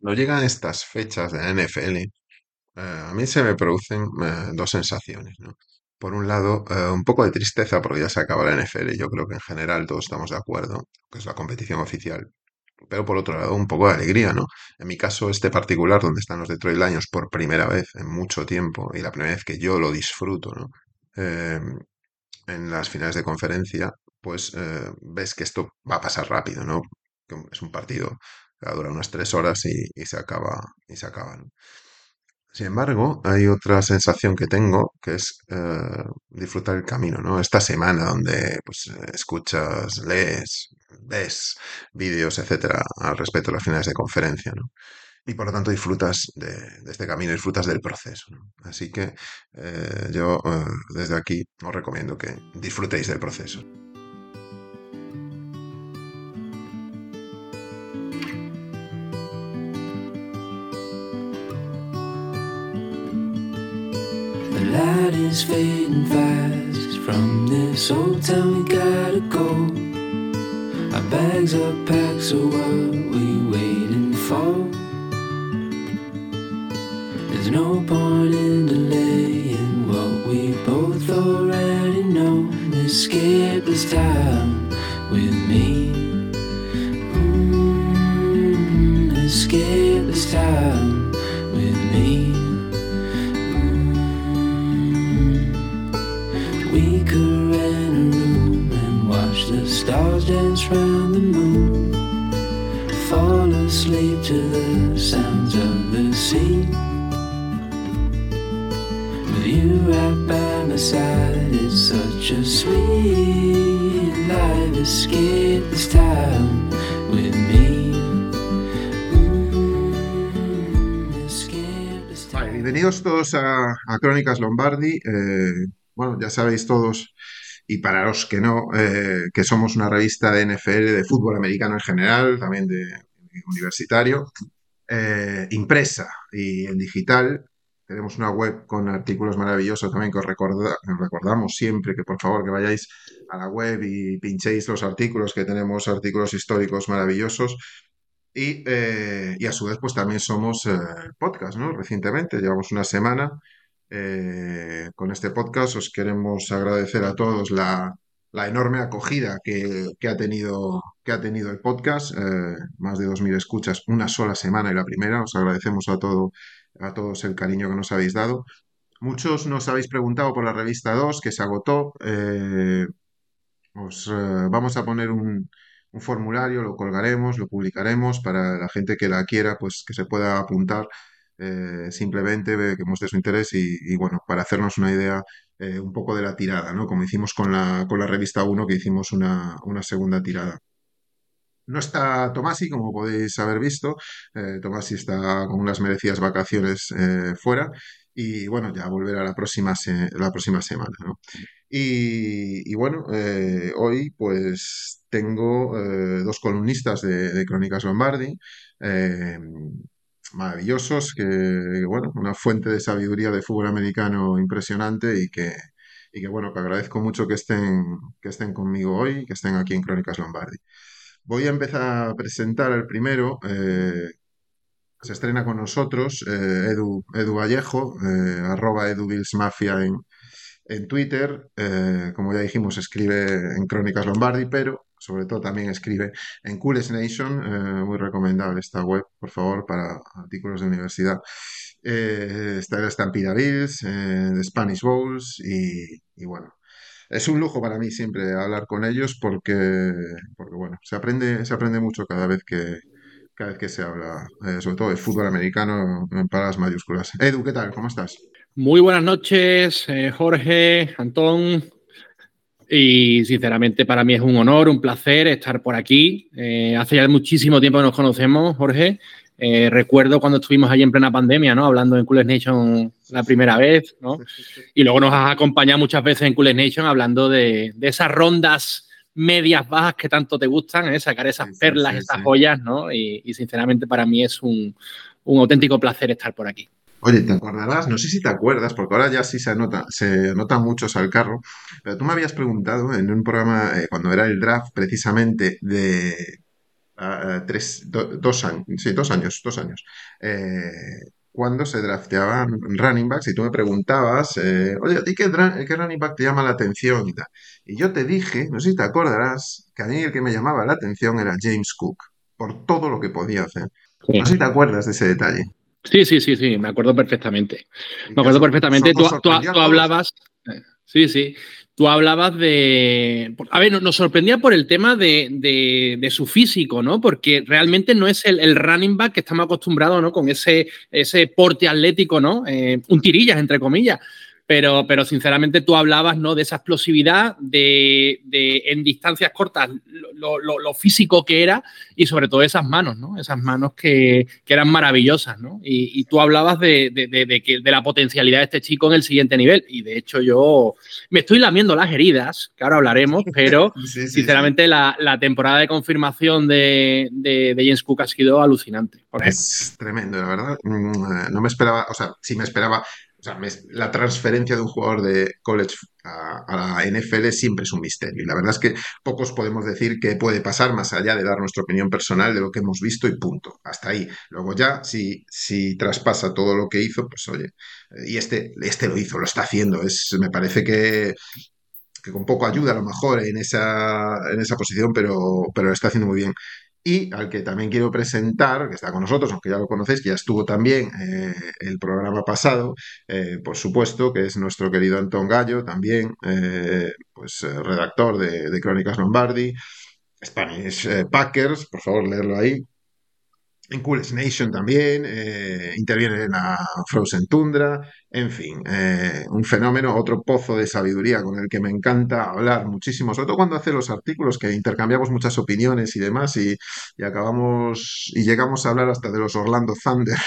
No llegan estas fechas de la NFL, eh, a mí se me producen eh, dos sensaciones, ¿no? Por un lado, eh, un poco de tristeza porque ya se acaba la NFL, yo creo que en general todos estamos de acuerdo, que es la competición oficial. Pero por otro lado, un poco de alegría, ¿no? En mi caso, este particular, donde están los Detroit Lions por primera vez en mucho tiempo y la primera vez que yo lo disfruto, ¿no? Eh, en las finales de conferencia, pues ves que esto va a pasar rápido, ¿no? Es un partido dura unas tres horas y, se acaba, y se. Sin embargo, hay otra sensación que tengo, que es eh, disfrutar el camino, ¿no? Esta semana donde pues, escuchas, lees, ves vídeos, etcétera, al respecto de las finales de conferencia, ¿no? Y por lo tanto disfrutas de, este camino, disfrutas del proceso. Así que eh, yo eh, desde aquí os recomiendo que disfrutéis del proceso. Is fading fast from this old town. We gotta go. Our bags are packed, so what we waiting for? There's no point in delaying what we both already know. Escape this time with me. Mm, escape this time dance round the moon. Fall asleep to the sounds of the sea. With you right by my side, it's such a sweet life. Escape this time with me. Mm, Vale, bienvenidos todos a, a Crónicas Lombardi. Eh, bueno, ya sabéis todos, y para los que no, eh, que somos una revista de NFL, de fútbol americano en general, también de, de universitario, eh, impresa y en digital. Tenemos una web con artículos maravillosos también que os recorda- os recordamos siempre que por favor que vayáis a la web y pinchéis los artículos, que tenemos artículos históricos maravillosos. Y, eh, y a su vez, pues también somos eh, podcast, ¿no? Recientemente, llevamos una semana eh, con este podcast. Os queremos agradecer a todos la, enorme acogida que, ha tenido, que ha tenido el podcast. eh, más de 2.000 escuchas, una sola semana y la primera. Os agradecemos a, todo, a todos el cariño que nos habéis dado. Muchos nos habéis preguntado por la revista 2 que se agotó. eh, os vamos a poner un, un formulario, lo colgaremos, lo publicaremos para la gente que la quiera, pues que se pueda apuntar eh, simplemente, que muestre su interés y, bueno, para hacernos una idea eh, un poco de la tirada, ¿no? Como hicimos con la, con la revista 1, que hicimos una, una segunda tirada. No está Tomasi, como podéis haber visto. Eh, Tomasi está con unas merecidas vacaciones eh, fuera y bueno, ya volverá la próxima, la próxima semana. Y, bueno, hoy pues tengo dos columnistas de, de Crónicas Lombardi, maravillosos, que bueno, una fuente de sabiduría de fútbol americano impresionante y que, y que bueno, que agradezco mucho que estén, que estén conmigo hoy, que estén aquí en Crónicas Lombardi. Voy a empezar a presentar el primero. eh, se estrena con nosotros eh, Edu, Edu Vallejo, eh, arroba EduBillsMafia en, en Twitter. Eh, como ya dijimos, escribe en Crónicas Lombardi, pero sobre todo también escribe en Coolest Nation. eh, muy recomendable esta web, por favor, para artículos de universidad. Eh, está el Stampede Bills, eh, Spanish Bowls y, y bueno. Es un lujo para mí siempre hablar con ellos porque, porque bueno, se aprende, se aprende mucho cada vez que, cada vez que se habla, eh, sobre todo de fútbol americano en palabras mayúsculas. Edu, ¿qué tal? ¿Cómo estás? Muy buenas noches, eh, Jorge, Antón. Y sinceramente para mí es un honor, un placer estar por aquí. Eh, hace ya muchísimo tiempo que nos conocemos, Jorge. Eh, recuerdo cuando estuvimos allí en plena pandemia, ¿no? Hablando en Coolest Nation la primera vez, ¿no? Y luego nos has acompañado muchas veces en Coolest Nation hablando de, de esas rondas medias bajas que tanto te gustan, ¿eh? sacar esas Sí, perlas, sí, esas sí. joyas, ¿no? Y, y sinceramente para mí es un, un auténtico placer estar por aquí. Oye, ¿te acordarás? No sé si te acuerdas, porque ahora ya sí se anota, se anotan muchos al carro, pero tú me habías preguntado en un programa, eh, cuando era el draft precisamente de uh, tres, do, dos años, sí, dos años, dos años. Eh, cuando se drafteaban running backs y tú me preguntabas, eh, oye, ¿a ti qué, qué, running back te llama la atención? Y, tal? y yo te dije, no sé si te acordarás, que a mí el que me llamaba la atención era James Cook, por todo lo que podía hacer. Sí. No sé si te acuerdas de ese detalle. Sí, sí, sí, sí, me acuerdo perfectamente. Me acuerdo perfectamente. Tú, tú, tú hablabas. Sí, sí. Tú hablabas de. A ver, nos sorprendía por el tema de, de, de su físico, ¿no? Porque realmente no es el, el, running back que estamos acostumbrados, ¿no? Con ese, ese porte atlético, ¿no? Eh, un tirillas, entre comillas. Pero, pero, sinceramente tú hablabas ¿no? de esa explosividad, de, de en distancias cortas, lo, lo, lo, físico que era y sobre todo esas manos, ¿no? esas manos que, que eran maravillosas. ¿no? Y, y tú hablabas de, de, que, de la potencialidad de este chico en el siguiente nivel. Y de hecho yo me estoy lamiendo las heridas, que ahora hablaremos, pero sí, sí, sinceramente sí. La, la, temporada de confirmación de, James Cook ha sido alucinante. Es tremendo, la verdad. Mm, no me esperaba, o sea, sí me esperaba o sea, la transferencia de un jugador de college a, a, la NFL siempre es un misterio. Y la verdad es que pocos podemos decir que puede pasar más allá de dar nuestra opinión personal de lo que hemos visto y punto. Hasta ahí. Luego ya, si, si traspasa todo lo que hizo, pues oye, y este, este lo hizo, lo está haciendo. Es, me parece que, que con poco ayuda a lo mejor en esa, en esa posición, pero, pero lo está haciendo muy bien y al que también quiero presentar, que está con nosotros, aunque ya lo conocéis, que ya estuvo también eh, el programa pasado, eh, por supuesto, que es nuestro querido Antón Gallo, también, eh, pues redactor de, de, Crónicas Lombardi, Spanish Packers, por favor, leerlo ahí. En Coolest Nation también, interviene en la Frozen Tundra, en fin, eh, un fenómeno, otro pozo de sabiduría con el que me encanta hablar muchísimo, sobre todo cuando hace los artículos que intercambiamos muchas opiniones y demás y, y acabamos y llegamos a hablar hasta de los Orlando Thunder.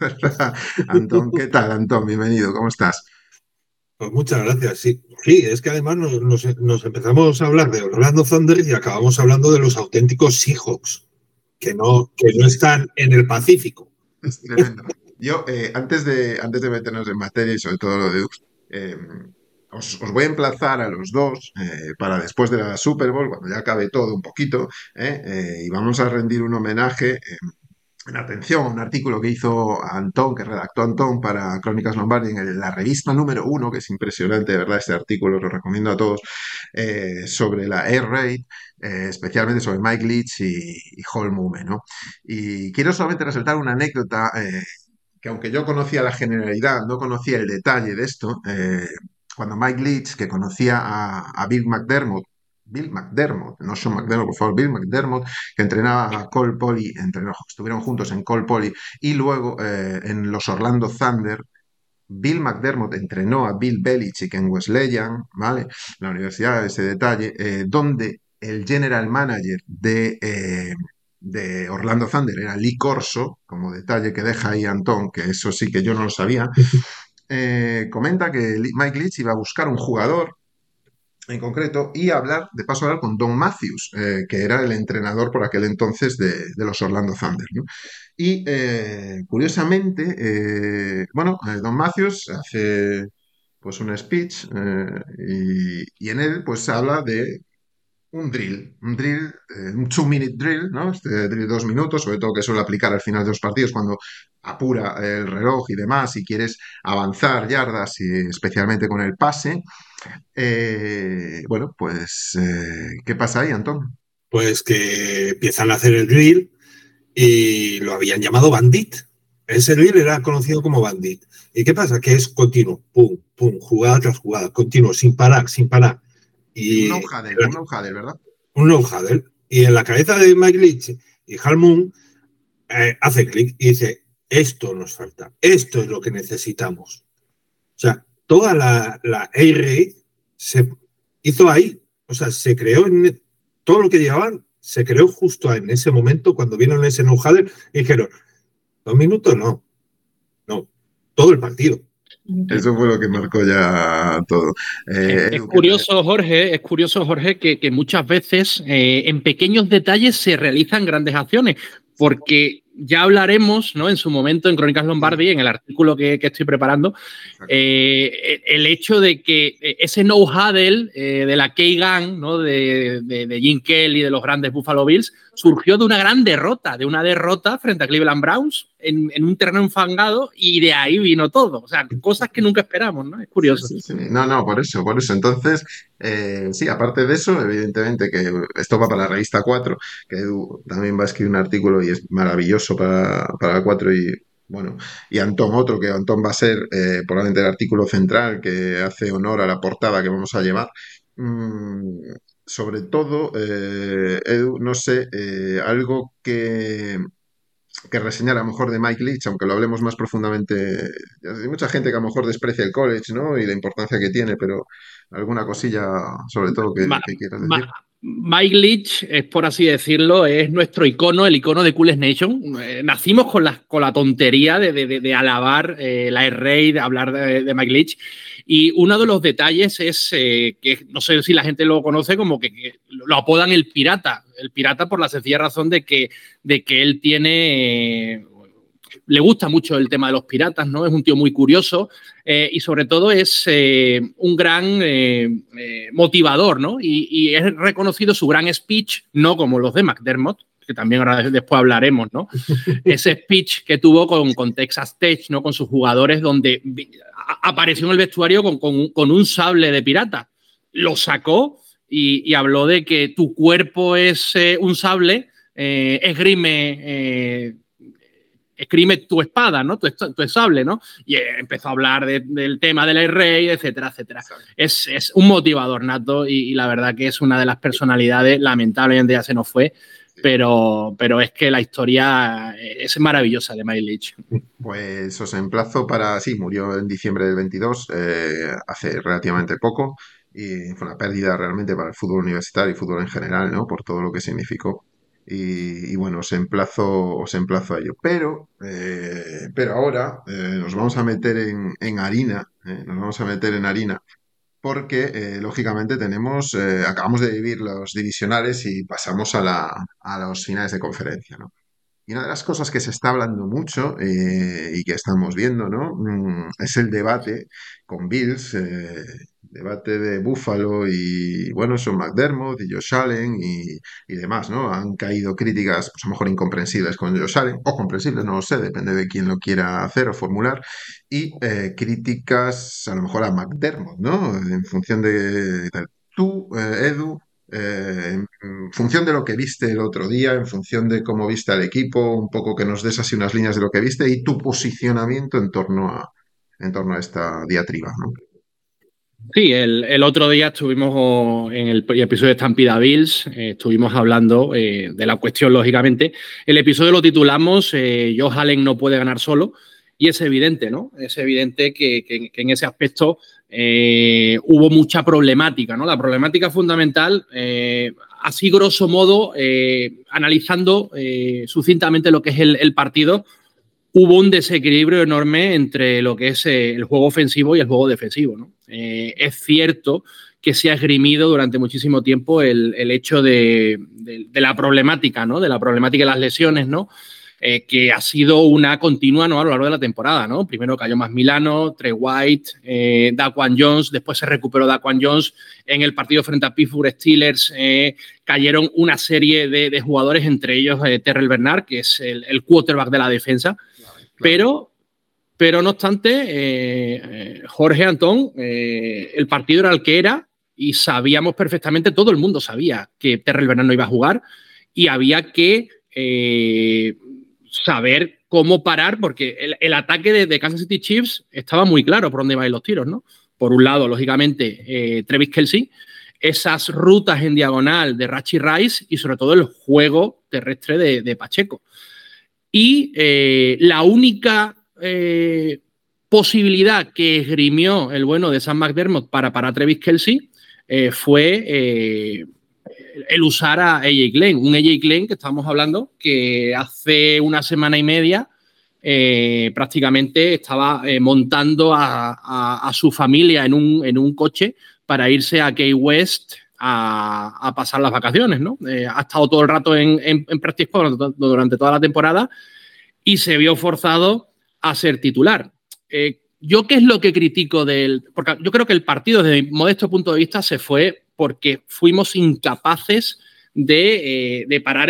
Antón, ¿qué tal, Antón? Bienvenido, ¿cómo estás? Pues muchas gracias, sí. Sí, es que además nos, nos empezamos a hablar de Orlando Thunder y acabamos hablando de los auténticos Seahawks, que no, que no están en el Pacífico. Yo, eh, antes, de, antes de meternos en materia y sobre todo lo de eh, os, os, voy a emplazar a los dos eh, para después de la Super Bowl, cuando ya acabe todo un poquito, y vamos a rendir un homenaje en atención un artículo que hizo Antón, que redactó Antón para Crónicas Lombardi en la revista número uno, que es impresionante, de verdad, este artículo lo recomiendo a todos, eh, sobre la Air Raid, eh, especialmente sobre Mike Leach y, y Holmume, ¿no? Y quiero solamente resaltar una anécdota eh, que aunque yo conocía la generalidad, no conocía el detalle de esto, cuando Mike Leach, que conocía a, a Bill McDermott, Bill McDermott, no Sean McDermott, por favor, Bill McDermott, que entrenaba a Cole Poly, entrenó, estuvieron juntos en Cole Poly y luego eh, en los Orlando Thunder. Bill McDermott entrenó a Bill Belichick en Wesleyan, ¿vale? La universidad, ese detalle, eh, donde el general manager de, eh, de, Orlando Thunder era Lee Corso, como detalle que deja ahí Antón, que eso sí que yo no lo sabía, eh, comenta que Mike Leach iba a buscar un jugador en concreto y hablar, de paso, hablar con Don Matthews, eh, que era el entrenador por aquel entonces de, los Orlando Thunder. Y eh, curiosamente, eh, bueno, Don Matthews hace pues un speech y, y, en él pues habla de un drill, un drill, un two-minute drill, ¿no? Este drill de dos minutos, sobre todo que suele aplicar al final de los partidos cuando apura el reloj y demás y quieres avanzar yardas, y especialmente con el pase. Eh, bueno, pues, eh, ¿qué pasa ahí, Antón? Pues que empiezan a hacer el drill y lo habían llamado Bandit. Ese drill era conocido como Bandit. ¿Y qué pasa? Que es continuo, pum, pum, jugada tras jugada, continuo, sin parar, sin parar. Y un no-huddle, un no-huddle, ¿verdad? Un no-huddle. Y en la cabeza de Mike Leach y Halmoon eh, hace clic y dice, esto nos falta, esto es lo que necesitamos. O sea, toda la, la A-Raid se hizo ahí. O sea, se creó en todo lo que llevaban, se creó justo en ese momento cuando vieron ese no y dijeron, dos minutos no, no, todo el partido. Eso fue lo que marcó ya todo. Eh, es, curioso, Jorge, es curioso, Jorge, que, que muchas veces eh, en pequeños detalles se realizan grandes acciones, porque ya hablaremos, ¿no? En su momento en Crónicas Lombardi, en el artículo que, estoy preparando, eh, el hecho de que ese know-how de la K-Gang, ¿no? De, de, Jim Kelly, de los grandes Buffalo Bills, surgió de una gran derrota, de una derrota frente a Cleveland Browns en, un terreno enfangado y de ahí vino todo. O sea, cosas que nunca esperamos, ¿no? Es curioso. No, no, por eso, por eso. Entonces, eh, sí, aparte de eso, evidentemente que esto va para la revista 4, que también va a escribir un artículo y es maravilloso para, para la 4 y bueno, y Antón otro, que Antón va a ser eh, probablemente el artículo central que hace honor a la portada que vamos a llevar. Mm, sobre todo, eh, Edu, no sé, eh, algo que, que reseñar a lo mejor de Mike Leach, aunque lo hablemos más profundamente. Hay mucha gente que a lo mejor desprecia el college, ¿no? Y la importancia que tiene, pero alguna cosilla, sobre todo, que, quieras decir. Mike Leach es, por así decirlo, es nuestro icono, el icono de Coolest Nation. Eh, nacimos con la, con la tontería de, de, alabar la Air Raid, de hablar de, Mike Leach. Y uno de los detalles es eh, que no sé si la gente lo conoce como que, lo apodan el pirata. El pirata por la sencilla razón de que, de que él tiene. Le gusta mucho el tema de los piratas, ¿no? Es un tío muy curioso eh, y sobre todo es eh, un gran motivador, ¿no? Y, y, es reconocido su gran speech, no como los de McDermott, que también ahora después hablaremos, ¿no? Ese speech que tuvo con, con Texas Tech, ¿no? Con sus jugadores, donde apareció en el vestuario con, un sable de pirata. Lo sacó y, habló de que tu cuerpo es eh, un sable, eh, esgrime, eh, esgrime tu espada, ¿no? Tu, tu, sable, ¿no? Y empezó a hablar del tema del rey, etcétera, etcétera. Es, un motivador nato y, y, la verdad que es una de las personalidades, lamentablemente ya se nos fue, pero, pero es que la historia es maravillosa de Miley Pues os emplazo para, sí, murió en diciembre del 22, eh, hace relativamente poco, y fue una pérdida realmente para el fútbol universitario y fútbol en general, ¿no? Por todo lo que significó. Y, bueno, os emplazo, os emplazo a ello. Pero, eh, pero ahora eh, nos vamos a meter en, en harina, nos vamos a meter en harina porque eh, lógicamente tenemos, eh, acabamos de vivir los divisionales y pasamos a, la, a los finales de conferencia, ¿no? Y una de las cosas que se está hablando mucho eh, y que estamos viendo, ¿no? Mm, es el debate con Bills, eh, debate de Buffalo y, bueno, son McDermott y Josh Allen y, demás, ¿no? Han caído críticas, pues a lo mejor incomprensibles con Josh Allen, o comprensibles, no lo sé, depende de quién lo quiera hacer o formular, y eh, críticas a lo mejor a McDermott, ¿no? En función de... Tú, Edu, eh, en función de lo que viste el otro día, en función de cómo viste al equipo, un poco que nos des así unas líneas de lo que viste y tu posicionamiento en torno a, en torno a esta diatriba. ¿no? Sí, el, otro día estuvimos en el, episodio de Stampida Bills, eh, estuvimos hablando eh, de la cuestión, lógicamente. El episodio lo titulamos Joe Allen no puede ganar solo y es evidente, ¿no? Es evidente que, en ese aspecto eh, hubo mucha problemática, ¿no? La problemática fundamental, eh, así grosso modo, eh, analizando sucintamente lo que es el, partido, hubo un desequilibrio enorme entre lo que es el juego ofensivo y el juego defensivo, ¿no? Es cierto que se ha esgrimido durante muchísimo tiempo el, hecho de, de, la problemática, ¿no? De la problemática de las lesiones, ¿no? Eh, que ha sido una continua ¿no? a lo largo de la temporada. ¿no? Primero cayó más Milano, Trey White, eh, Daquan Jones, después se recuperó Daquan Jones en el partido frente a Pittsburgh Steelers. Eh, cayeron una serie de, jugadores, entre ellos eh, Terrell Bernard, que es el, quarterback de la defensa. Pero, pero no obstante, Jorge Antón, el partido era el que era y sabíamos perfectamente, todo el mundo sabía que Terrell Bernard no iba a jugar y había que saber cómo parar, porque el, ataque de, Kansas City Chiefs estaba muy claro por dónde iban los tiros, ¿no? Por un lado, lógicamente, eh, Travis Kelsey, esas rutas en diagonal de Rachi Rice y sobre todo el juego terrestre de, Pacheco. Y eh, la única eh, posibilidad que esgrimió el bueno de Sam McDermott para parar a Travis Kelsey fue el usar a AJ Glenn, un AJ Glenn que estamos hablando que hace una semana y media eh, prácticamente estaba eh, montando a, su familia en un, en un, coche para irse a Key West a, pasar las vacaciones, ¿no? Eh, ha estado todo el rato en, en, Practice durante toda la temporada y se vio forzado a ser titular. Eh, ¿Yo qué es lo que critico del...? Porque yo creo que el partido, desde mi modesto punto de vista, se fue porque fuimos incapaces de, eh, parar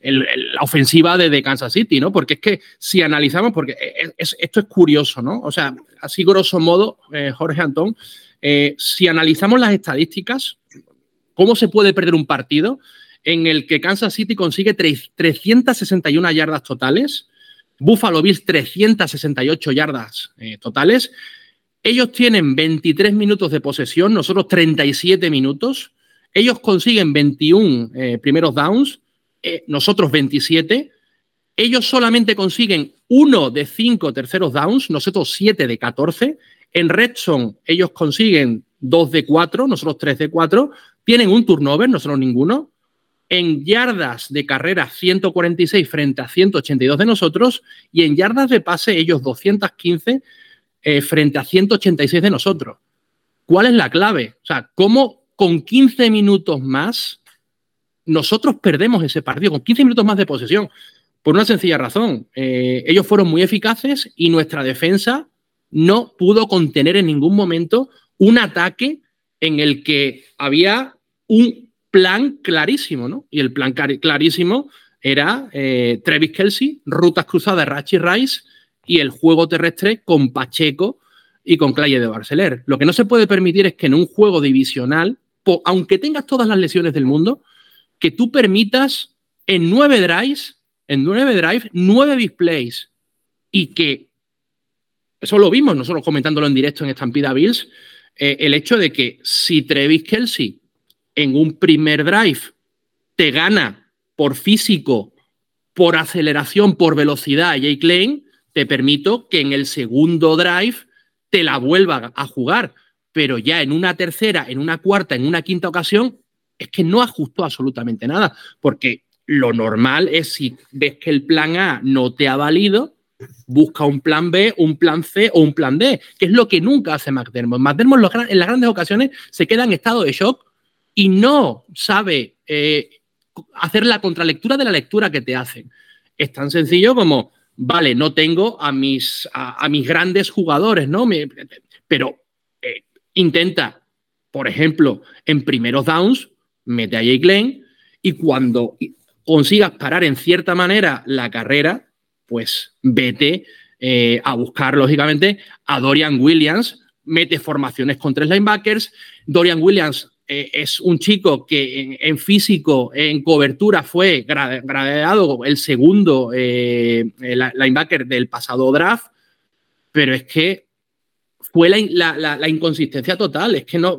la ofensiva de, Kansas City, ¿no? Porque es que si analizamos, porque esto es curioso, ¿no? O sea, así grosso modo, eh, Jorge Antón, si analizamos las estadísticas, ¿cómo se puede perder un partido en el que Kansas City consigue 361 yardas totales? Buffalo Bills 368 yardas eh, totales. Ellos tienen 23 minutos de posesión, nosotros 37 minutos. Ellos consiguen 21 eh, primeros downs, eh, nosotros 27. Ellos solamente consiguen uno de cinco terceros downs, nosotros 7 de 14. En Redson ellos consiguen 2 de 4, nosotros 3 de 4. Tienen un turnover, nosotros ninguno en yardas de carrera 146 frente a 182 de nosotros y en yardas de pase ellos 215 eh, frente a 186 de nosotros. ¿Cuál es la clave? O sea, ¿cómo con 15 minutos más nosotros perdemos ese partido? Con 15 minutos más de posesión. Por una sencilla razón. Eh, ellos fueron muy eficaces y nuestra defensa no pudo contener en ningún momento un ataque en el que había un plan clarísimo, ¿no? Y el plan clarísimo era eh, Travis Kelsey, rutas cruzadas Rachi Rice y el juego terrestre con Pacheco y con Claye de Barceler. Lo que no se puede permitir es que en un juego divisional, aunque tengas todas las lesiones del mundo, que tú permitas en nueve drives, en nueve drives, nueve displays y que eso lo vimos nosotros comentándolo en directo en Estampida Bills, eh, el hecho de que si Travis Kelsey en un primer drive te gana por físico, por aceleración, por velocidad Jake Lane, te permito que en el segundo drive te la vuelva a jugar. Pero ya en una tercera, en una cuarta, en una quinta ocasión, es que no ajustó absolutamente nada. Porque lo normal es si ves que el plan A no te ha valido, busca un plan B, un plan C o un plan D, que es lo que nunca hace McDermott. McDermott en las grandes ocasiones se queda en estado de shock y no sabe eh, hacer la contralectura de la lectura que te hacen. Es tan sencillo como, vale, no tengo a mis, a, mis grandes jugadores, ¿no? pero eh, intenta, por ejemplo, en primeros downs, mete a Jake Lane y cuando consigas parar en cierta manera la carrera, pues vete eh, a buscar, lógicamente, a Dorian Williams, mete formaciones con tres linebackers. Dorian Williams eh, es un chico que en, físico, en cobertura, fue graduado el segundo eh, linebacker del pasado draft, pero es que fue la, inconsistencia total, es que no,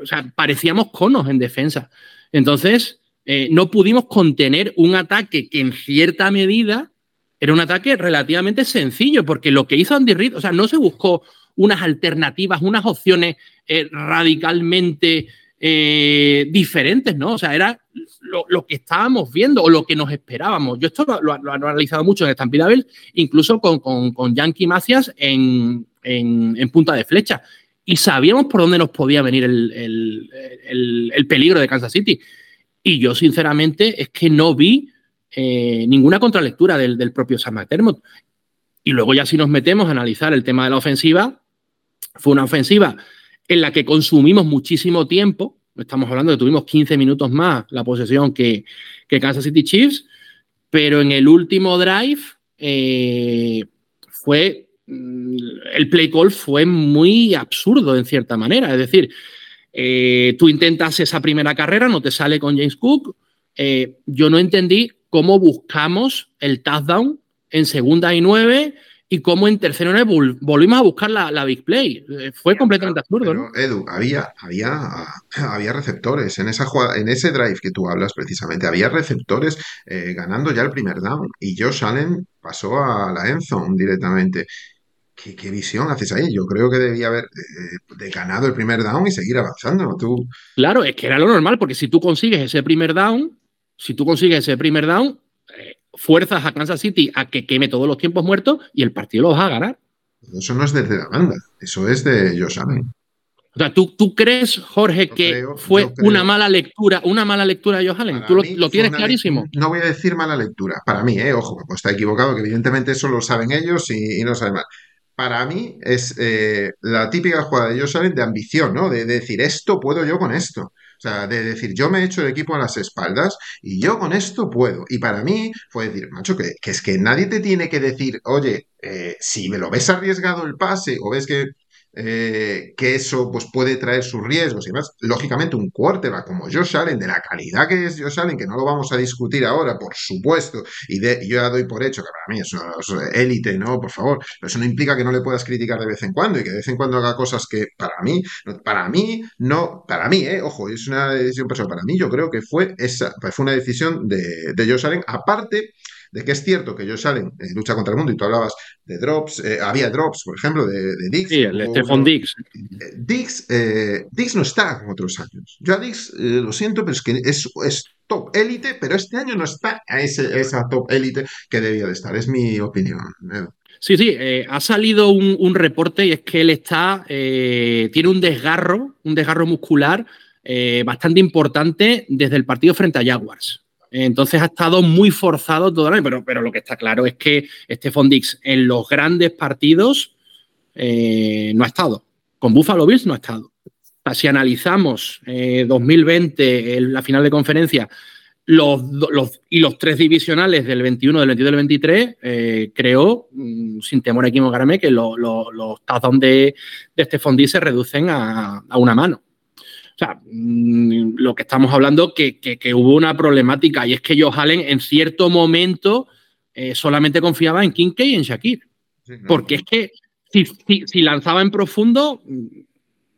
o sea, parecíamos conos en defensa. Entonces, eh, no pudimos contener un ataque que en cierta medida era un ataque relativamente sencillo, porque lo que hizo Andy Reid, o sea, no se buscó unas alternativas, unas opciones radicalmente eh, diferentes, ¿no? O sea, era lo, que estábamos viendo o lo que nos esperábamos. Yo esto lo, he analizado mucho en Estampida incluso con, con, Yankee Macias en, punta de flecha. Y sabíamos por dónde nos podía venir el, peligro de Kansas City. Y yo, sinceramente, es que no vi eh, ninguna contralectura del, del propio Sam McDermott. Y luego ya si nos metemos a analizar el tema de la ofensiva, fue una ofensiva en la que consumimos muchísimo tiempo. Estamos hablando de que tuvimos 15 minutos más la posesión que, que Kansas City Chiefs, pero en el último drive eh, fue mm, el play call fue muy absurdo en cierta manera. Es decir, eh, tú intentas esa primera carrera, no te sale con James Cook. Eh, yo no entendí cómo buscamos el touchdown en segunda y nueve y cómo en tercero volvimos a buscar la, big play. Eh, fue completamente absurdo. ¿no? Edu, había, había, había receptores en esa en ese drive que tú hablas precisamente, había receptores eh, ganando ya el primer down y Josh Allen pasó a la endzone directamente. ¿Qué, visión haces ahí? Yo creo que debía haber eh, ganado el primer down y seguir avanzando. Tú... Claro, es que era lo normal, porque si tú consigues ese primer down, si tú consigues ese primer down, fuerzas a Kansas City a que queme todos los tiempos muertos y el partido lo vas a ganar. Eso no es de la banda, eso es de Josh Allen. O sea, ¿tú, tú crees, Jorge, Yo que creo- fue una mala lectura, una mala lectura de Josh Allen? Para ¿Tú lo, lo tienes clarísimo? No voy a decir mala lectura. Para mí, eh, ojo, pues está equivocado, que evidentemente eso lo saben ellos y, y no saben mal. Para mí es eh, la típica jugada de Josh Allen de ambición, ¿no? De, de decir, esto puedo yo con esto. Sea, de decir, yo me he hecho el equipo a las espaldas y yo con esto puedo. Y para mí fue decir, macho, que, que es que nadie te tiene que decir, oye, eh, si me lo ves arriesgado el pase o ves que, eh, que eso pues, puede traer sus riesgos y demás, lógicamente un quarterback como Josh Allen, de la calidad que es Josh Allen, que no lo vamos a discutir ahora, por supuesto, y, de, yo ya doy por hecho que para mí es élite, ¿no? Por favor, pero eso no implica que no le puedas criticar de vez en cuando y que de vez en cuando haga cosas que para mí, para mí, no, para mí, ¿eh? Ojo, es una decisión personal, para mí yo creo que fue esa, fue una decisión de, de Josh Allen, aparte de que es cierto que Josh Allen eh, lucha contra el mundo y tú hablabas de drops, eh, había drops, por ejemplo, de, de Dix. Sí, el Stephon Diggs. eh, Dix, eh, Dix no está como otros años. Yo a Dix eh, lo siento, pero es que es, es top élite, pero este año no está a ese, esa top élite que debía de estar. Es mi opinión. Sí, sí, eh, ha salido un, un reporte y es que él está, eh, tiene un desgarro, un desgarro muscular eh, bastante importante desde el partido frente a Jaguars. Entonces ha estado muy forzado todo el año, pero, pero lo que está claro es que Stephon Dix en los grandes partidos eh, no ha estado. Con Buffalo Bills no ha estado. Si analizamos eh, 2020, el- la final de conferencia, los, los- y los tres divisionales del 21, del 22 y del 23, eh, creo, mm, sin temor a equivocarme, que lo- lo- los touchdowns de, de Stephon Diggs se reducen a una mano. O sea, mm, lo que estamos hablando que, que, que hubo una problemática y es que Joe Allen en cierto momento eh, solamente confiaba en Kincaid y en Shakir. Sí, no, Porque es que si, si- si lanzaba en profundo, mm,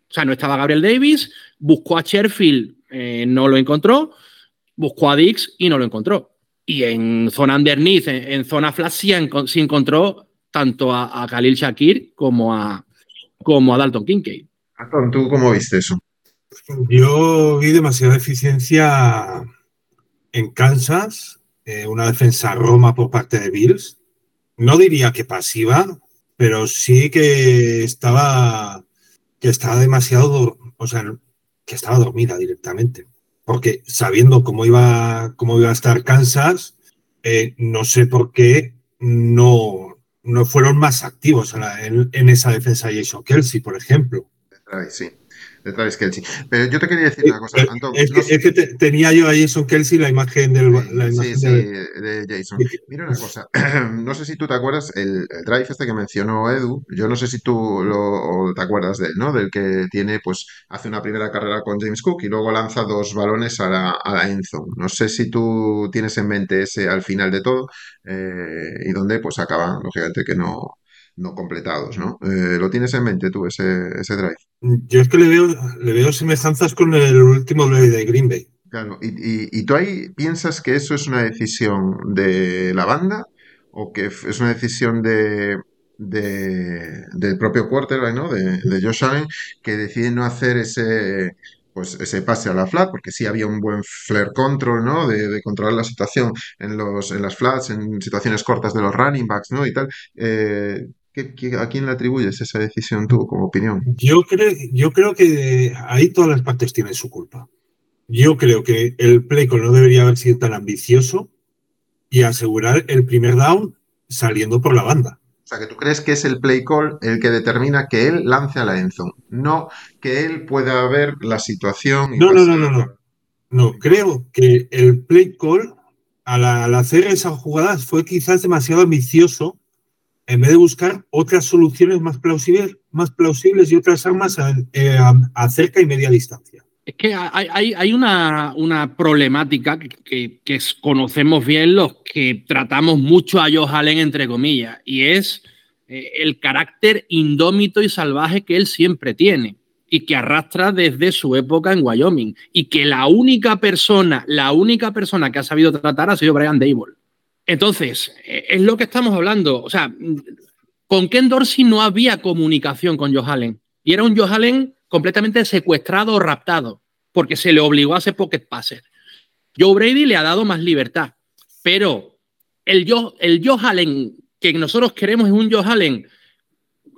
o sea, no estaba Gabriel Davis, buscó a Sherfield, eh, no lo encontró, buscó a Dix y no lo encontró. Y en zona underneath, en, en zona flat, sí, enco- sí encontró tanto a, a Khalil Shakir como a, como a Dalton Kincaid. Antón, ¿tú cómo viste eso? Yo vi demasiada eficiencia en Kansas, eh, una defensa Roma por parte de Bills. No diría que pasiva, pero sí que estaba que estaba demasiado, o sea, que estaba dormida directamente. Porque sabiendo cómo iba, cómo iba a estar Kansas, eh, no sé por qué no, no fueron más activos en, en- esa defensa Jason Kelsey, por ejemplo. De sí. De Travis Kelce. Pero yo te quería decir una cosa, Eh, Antón. es, no que, sé- es que te- tenía yo a Jason Kelsey la imagen del. La imagen sí, de- de Jason. Mira una cosa, no sé si tú te acuerdas, el, el drive este que mencionó Edu, yo no sé si tú lo, te acuerdas de él, ¿no? Del que tiene, pues, hace una primera carrera con James Cook y luego lanza dos balones a la, a la zone. No sé si tú tienes en mente ese al final de todo eh, y donde, pues, acaban, lógicamente, que no, no completados, ¿no? Eh, ¿lo tienes en mente tú, ese, ese drive? Yo es que le veo, le veo semejanzas con el último drive de Green Bay. Claro, ¿y, y, y tú ahí piensas que eso es una decisión de la banda o que es una decisión de, de- del propio quarterback, ¿no? De, de Josh Allen, que decide no hacer ese, pues, ese pase a la flat, porque sí había un buen flare control, ¿no? De, de controlar la situación en los, en las flats, en situaciones cortas de los running backs, ¿no? Y tal. Eh, ¿qué- qué- a quién le atribuyes esa decisión tú, como opinión? Yo creo, yo creo que ahí todas las partes tienen su culpa. Yo creo que el play call no debería haber sido tan ambicioso y asegurar el primer down saliendo por la banda. O sea, que tú crees que es el play call el que determina que él lance a la end zone, no que él pueda ver la situación. y No, no, no, no, no. No, creo que el play call al, al hacer esa jugada fue quizás demasiado ambicioso en vez de buscar otras soluciones más plausibles, más plausibles y otras armas a, eh, cerca y media distancia. Es que hay, una, problemática que, conocemos bien los que tratamos mucho a Joe Allen, entre comillas, y es eh, el carácter indómito y salvaje que él siempre tiene y que arrastra desde su época en Wyoming. Y que la única persona, la única persona que ha sabido tratar ha sido Brian Dable. Entonces, eh, es lo que estamos hablando. O sea, con Ken Dorsey no había comunicación con Joe Allen. Y era un Joe Allen completamente secuestrado o raptado, porque se le obligó a hacer pocket passer. Joe Brady le ha dado más libertad, pero el Joe, el Allen que nosotros queremos es un Joe Allen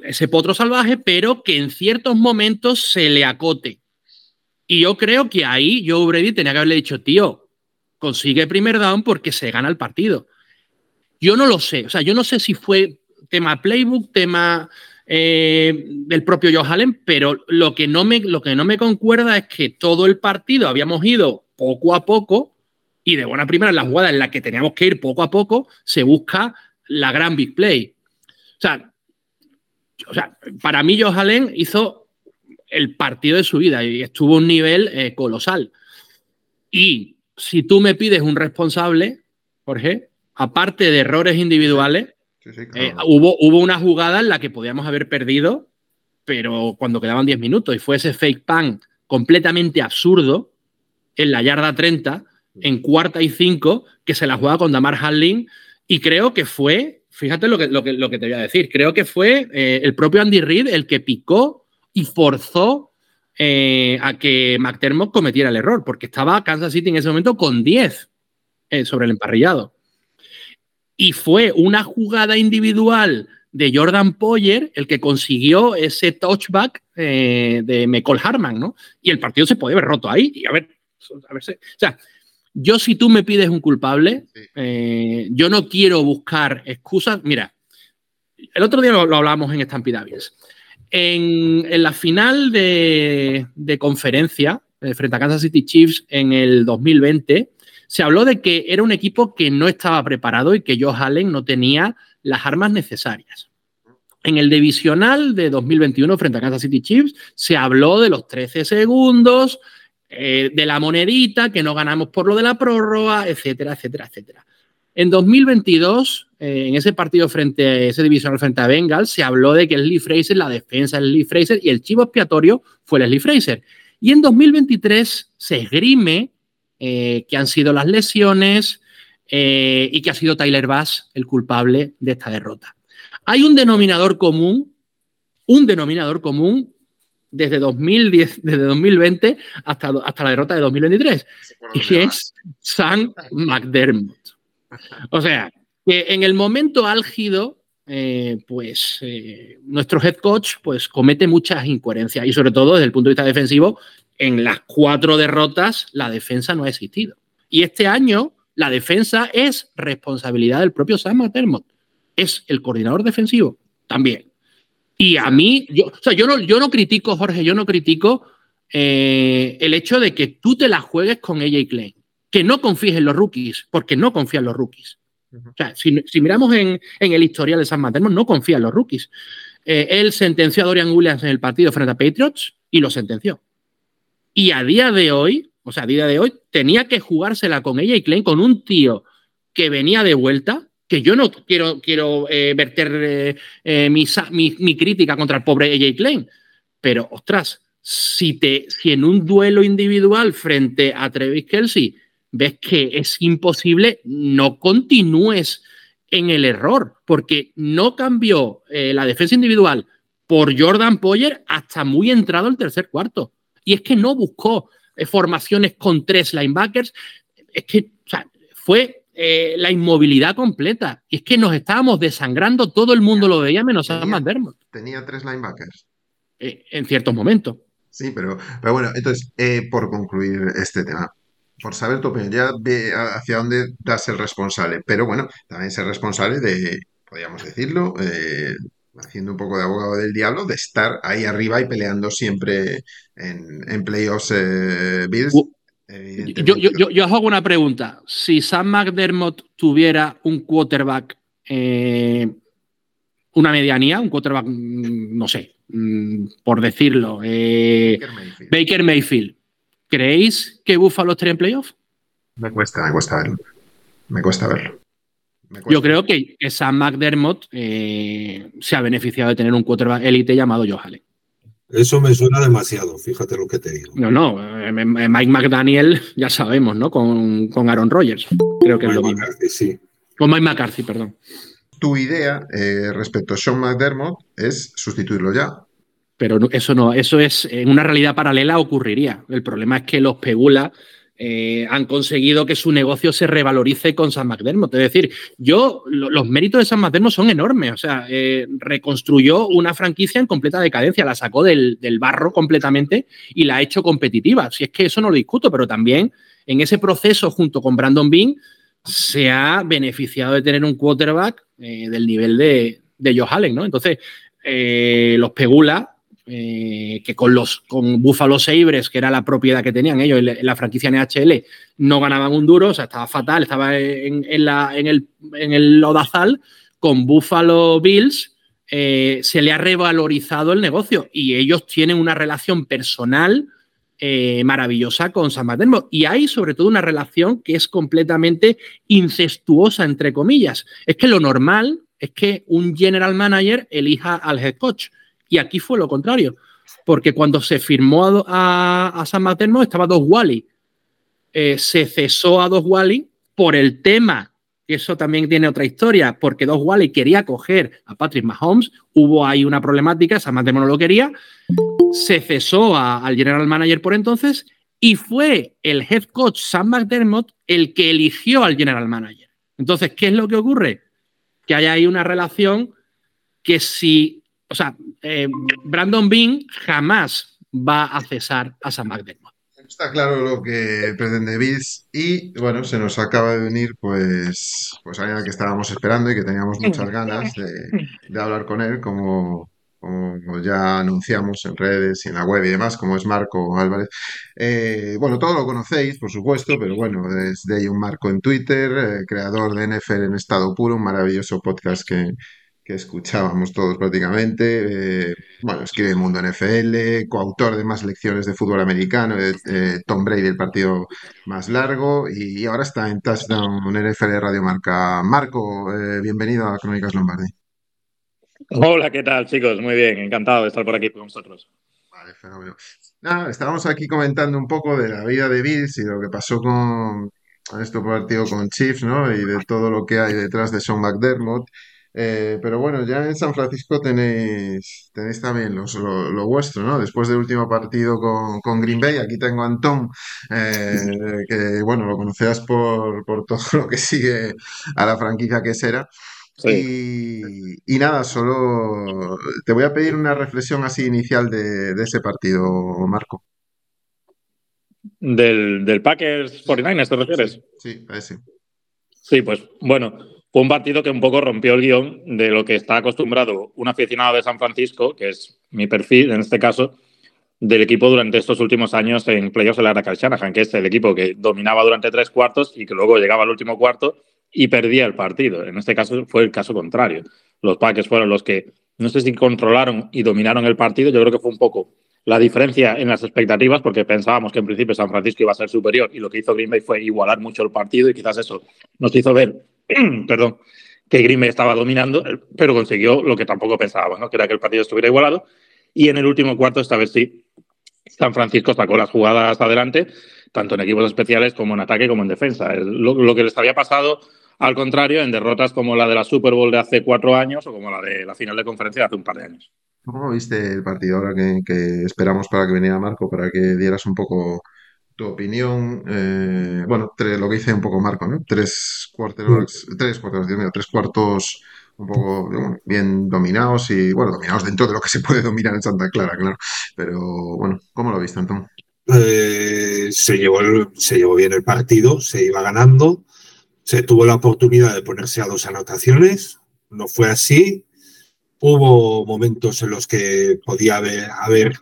ese potro salvaje, pero que en ciertos momentos se le acote. Y yo creo que ahí Joe Brady tenía que haberle dicho, tío, consigue primer down porque se gana el partido. Yo no lo sé, o sea, yo no sé si fue tema playbook, tema eh, del propio Joe Allen, pero lo que, no me, lo que no me concuerda es que todo el partido habíamos ido poco a poco y de buena primera en la jugada en la que teníamos que ir poco a poco, se busca la gran big play. O sea, o sea para mí Joe Allen hizo el partido de su vida y estuvo a un nivel eh, colosal. Y si tú me pides un responsable, Jorge, aparte de errores individuales, eh, hubo, hubo una jugada en la que podíamos haber perdido, pero cuando quedaban 10 minutos, y fue ese fake pan completamente absurdo en la yarda 30, en cuarta y cinco, que se la juega con Damar Hamlin, y creo que fue, fíjate lo que, lo que, lo que te voy a decir, creo que fue eh, el propio Andy Reid el que picó y forzó eh, a que McDermott cometiera el error, porque estaba Kansas City en ese momento con 10 eh, sobre el emparrillado. Y fue una jugada individual de Jordan Poyer el que consiguió ese touchback eh, de McCall Harman, ¿no? Y el partido se puede ver roto ahí. Y a ver, a ver, o sea, yo si tú me pides un culpable, yo no quiero buscar excusas. Mira, el otro día lo, lo hablábamos en Stampidavies. En, la final de, conferencia eh, frente a Kansas City Chiefs en el 2020, se habló de que era un equipo que no estaba preparado y que Joe Allen no tenía las armas necesarias. En el divisional de 2021 frente a Kansas City Chiefs se habló de los 13 segundos, eh, de la monedita, que no ganamos por lo de la prórroga, etcétera, etcétera, etcétera. En 2022, eh, en ese partido frente a ese divisional frente a Bengals, se habló de que Lee Fraser, la defensa de Lee Fraser y el chivo expiatorio fue Lee Fraser. Y en 2023 se esgrime eh, que han sido las lesiones eh, y que ha sido Tyler Bass el culpable de esta derrota. Hay un denominador común, un denominador común desde 2010, desde 2020 hasta, hasta la derrota de 2023, y es Sam McDermott. O sea, que en el momento álgido, eh, pues eh, nuestro head coach pues, comete muchas incoherencias y sobre todo desde el punto de vista defensivo, en las cuatro derrotas la defensa no ha existido. Y este año la defensa es responsabilidad del propio Sam McDermott. Es el coordinador defensivo también. Y a mí, yo, o sea, yo no, yo no critico, Jorge, yo no critico eh, el hecho de que tú te la juegues con AJ Klein que no confíes en los rookies, porque no confía en los rookies. O sea, si, miramos en, el historial de San Mateo, no confía en los rookies. Eh, él sentenció a Dorian Williams en el partido frente a Patriots y lo sentenció. Y a día de hoy, o sea, a día de hoy, tenía que jugársela con ella y Klein, con un tío que venía de vuelta, que yo no quiero, quiero eh, verter eh, mi, crítica contra el pobre AJ Klein, pero ostras, si, te, si en un duelo individual frente a Travis Kelsey ves que es imposible, no continúes en el error, porque no cambió eh, la defensa individual por Jordan Poyer hasta muy entrado el tercer cuarto. Y es que no buscó eh, formaciones con tres linebackers, es que fue eh, la inmovilidad completa. Y es que nos estábamos desangrando, todo el mundo lo veía menos a McDermott. Tenía tres linebackers. en ciertos momentos. Sí, pero, pero bueno, entonces, por concluir este tema, por saber tu opinión, ya ve hacia dónde das el responsable, pero bueno, también ser responsable de, podríamos decirlo, eh, haciendo un poco de abogado del diablo, de estar ahí arriba y peleando siempre en, playoffs eh, Bills. Yo, yo, yo, hago una pregunta. Si Sam McDermott tuviera un quarterback, eh, una medianía, un quarterback, mm, no sé, mm, por decirlo, Baker Mayfield ¿Creéis que Buffalo estaría en playoff? Me cuesta, me cuesta verlo. Me cuesta verlo. Yo creo que Sam McDermott eh, se ha beneficiado de tener un quarterback élite llamado Joe Eso me suena demasiado, fíjate lo que te digo. No, no, eh, eh, Mike McDaniel ya sabemos, ¿no? Con, Aaron Rodgers. Creo que es lo mismo. sí. Con Mike McCarthy, perdón. Tu idea respecto a Sean McDermott es sustituirlo ya. Pero eso no, eso es en una realidad paralela ocurriría. El problema es que los Pegula eh, han conseguido que su negocio se revalorice con San McDermott. Es decir, yo, los méritos de San McDermott son enormes. O sea, eh, reconstruyó una franquicia en completa decadencia, la sacó del, barro completamente y la ha hecho competitiva. Si es que eso no lo discuto, pero también en ese proceso, junto con Brandon Bean, se ha beneficiado de tener un quarterback eh, del nivel de, de Joe Allen, ¿no? Entonces, los Pegula eh, que con los con Buffalo Sabres, que era la propiedad que tenían ellos en la franquicia NHL, no ganaban un duro, o sea, estaba fatal, estaba en, la, en, el, en el Lodazal, con Buffalo Bills eh, se le ha revalorizado el negocio y ellos tienen una relación personal eh, maravillosa con San Mateo. Y hay sobre todo una relación que es completamente incestuosa, entre comillas. Es que lo normal es que un general manager elija al head coach. Y aquí fue lo contrario, porque cuando se firmó a, San Materno estaba Dos Wally. Eh, se cesó a Dos Wally por el tema, eso también tiene otra historia, porque Dos Wally quería coger a Patrick Mahomes, hubo ahí una problemática, San Materno no lo quería, se cesó al general manager por entonces y fue el head coach Sam McDermott el que eligió al general manager. Entonces, ¿qué es lo que ocurre? Que hay ahí una relación que si o sea, eh, Brandon Bean jamás va a cesar a Sam McDermott. Está claro lo que pretende Bills y bueno, se nos acaba de venir pues, pues alguien que estábamos esperando y que teníamos muchas ganas de, hablar con él, como, como, ya anunciamos en redes y en la web y demás, como es Marco Álvarez. Eh, bueno, todo lo conocéis, por supuesto, pero bueno, es de ahí un Marco en Twitter, eh, creador de NFL en estado puro, un maravilloso podcast que, que escuchábamos todos prácticamente. Eh, bueno, escribe Mundo NFL, coautor de más lecciones de fútbol americano, eh, Tom Brady, el partido más largo, y ahora está en Touchdown NFL Radio Marca. Marco, eh, bienvenido a Crónicas Lombardi. Hola, ¿qué tal, chicos? Muy bien, encantado de estar por aquí con vosotros. Vale, fenómeno. Nada, estábamos aquí comentando un poco de la vida de Bills y lo que pasó con este partido con Chiefs, ¿no? Y de todo lo que hay detrás de Sean McDermott. Eh, pero bueno, ya en San Francisco tenéis, tenéis también lo, vuestro, ¿no? Después del último partido con, Green Bay, aquí tengo a Antón, eh, que bueno, lo conocerás por, todo lo que sigue a la franquicia que será. Y, nada, solo te voy a pedir una reflexión así inicial de, ese partido, Marco. ¿Del, del Packers 49ers te refieres? Sí, a ese. Sí, pues bueno, fue un partido que un poco rompió el guion de lo que está acostumbrado un aficionado de San Francisco, que es mi perfil en este caso, del equipo durante estos últimos años en playoffs de la Shanahan, que es el equipo que dominaba durante tres cuartos y que luego llegaba al último cuarto y perdía el partido. En este caso fue el caso contrario. Los Packers fueron los que, no sé si controlaron y dominaron el partido, yo creo que fue un poco la diferencia en las expectativas, porque pensábamos que en principio San Francisco iba a ser superior y lo que hizo Green Bay fue igualar mucho el partido y quizás eso nos hizo ver perdón, que Green estaba dominando, pero consiguió lo que tampoco pensábamos, ¿no? que era que el partido estuviera igualado. Y en el último cuarto, esta vez sí, San Francisco sacó las jugadas adelante, tanto en equipos especiales como en ataque como en defensa. Lo, que les había pasado, al contrario, en derrotas como la de la Super Bowl de hace cuatro años o como la de la final de conferencia de hace un par de años. ¿Cómo viste el partido ahora que, que esperamos para que viniera Marco, para que dieras un poco tu opinión, eh, bueno, lo que dice un poco Marco, ¿no? Tres cuartos, tres cuartos, Dios mío, tres cuartos un poco bien dominados y, bueno, dominados dentro de lo que se puede dominar en Santa Clara, claro. Pero, bueno, ¿cómo lo viste, Antón? Eh, se, llevó se llevó bien el partido, se iba ganando, se tuvo la oportunidad de ponerse a dos anotaciones, no fue así. Hubo momentos en los que podía haber, haber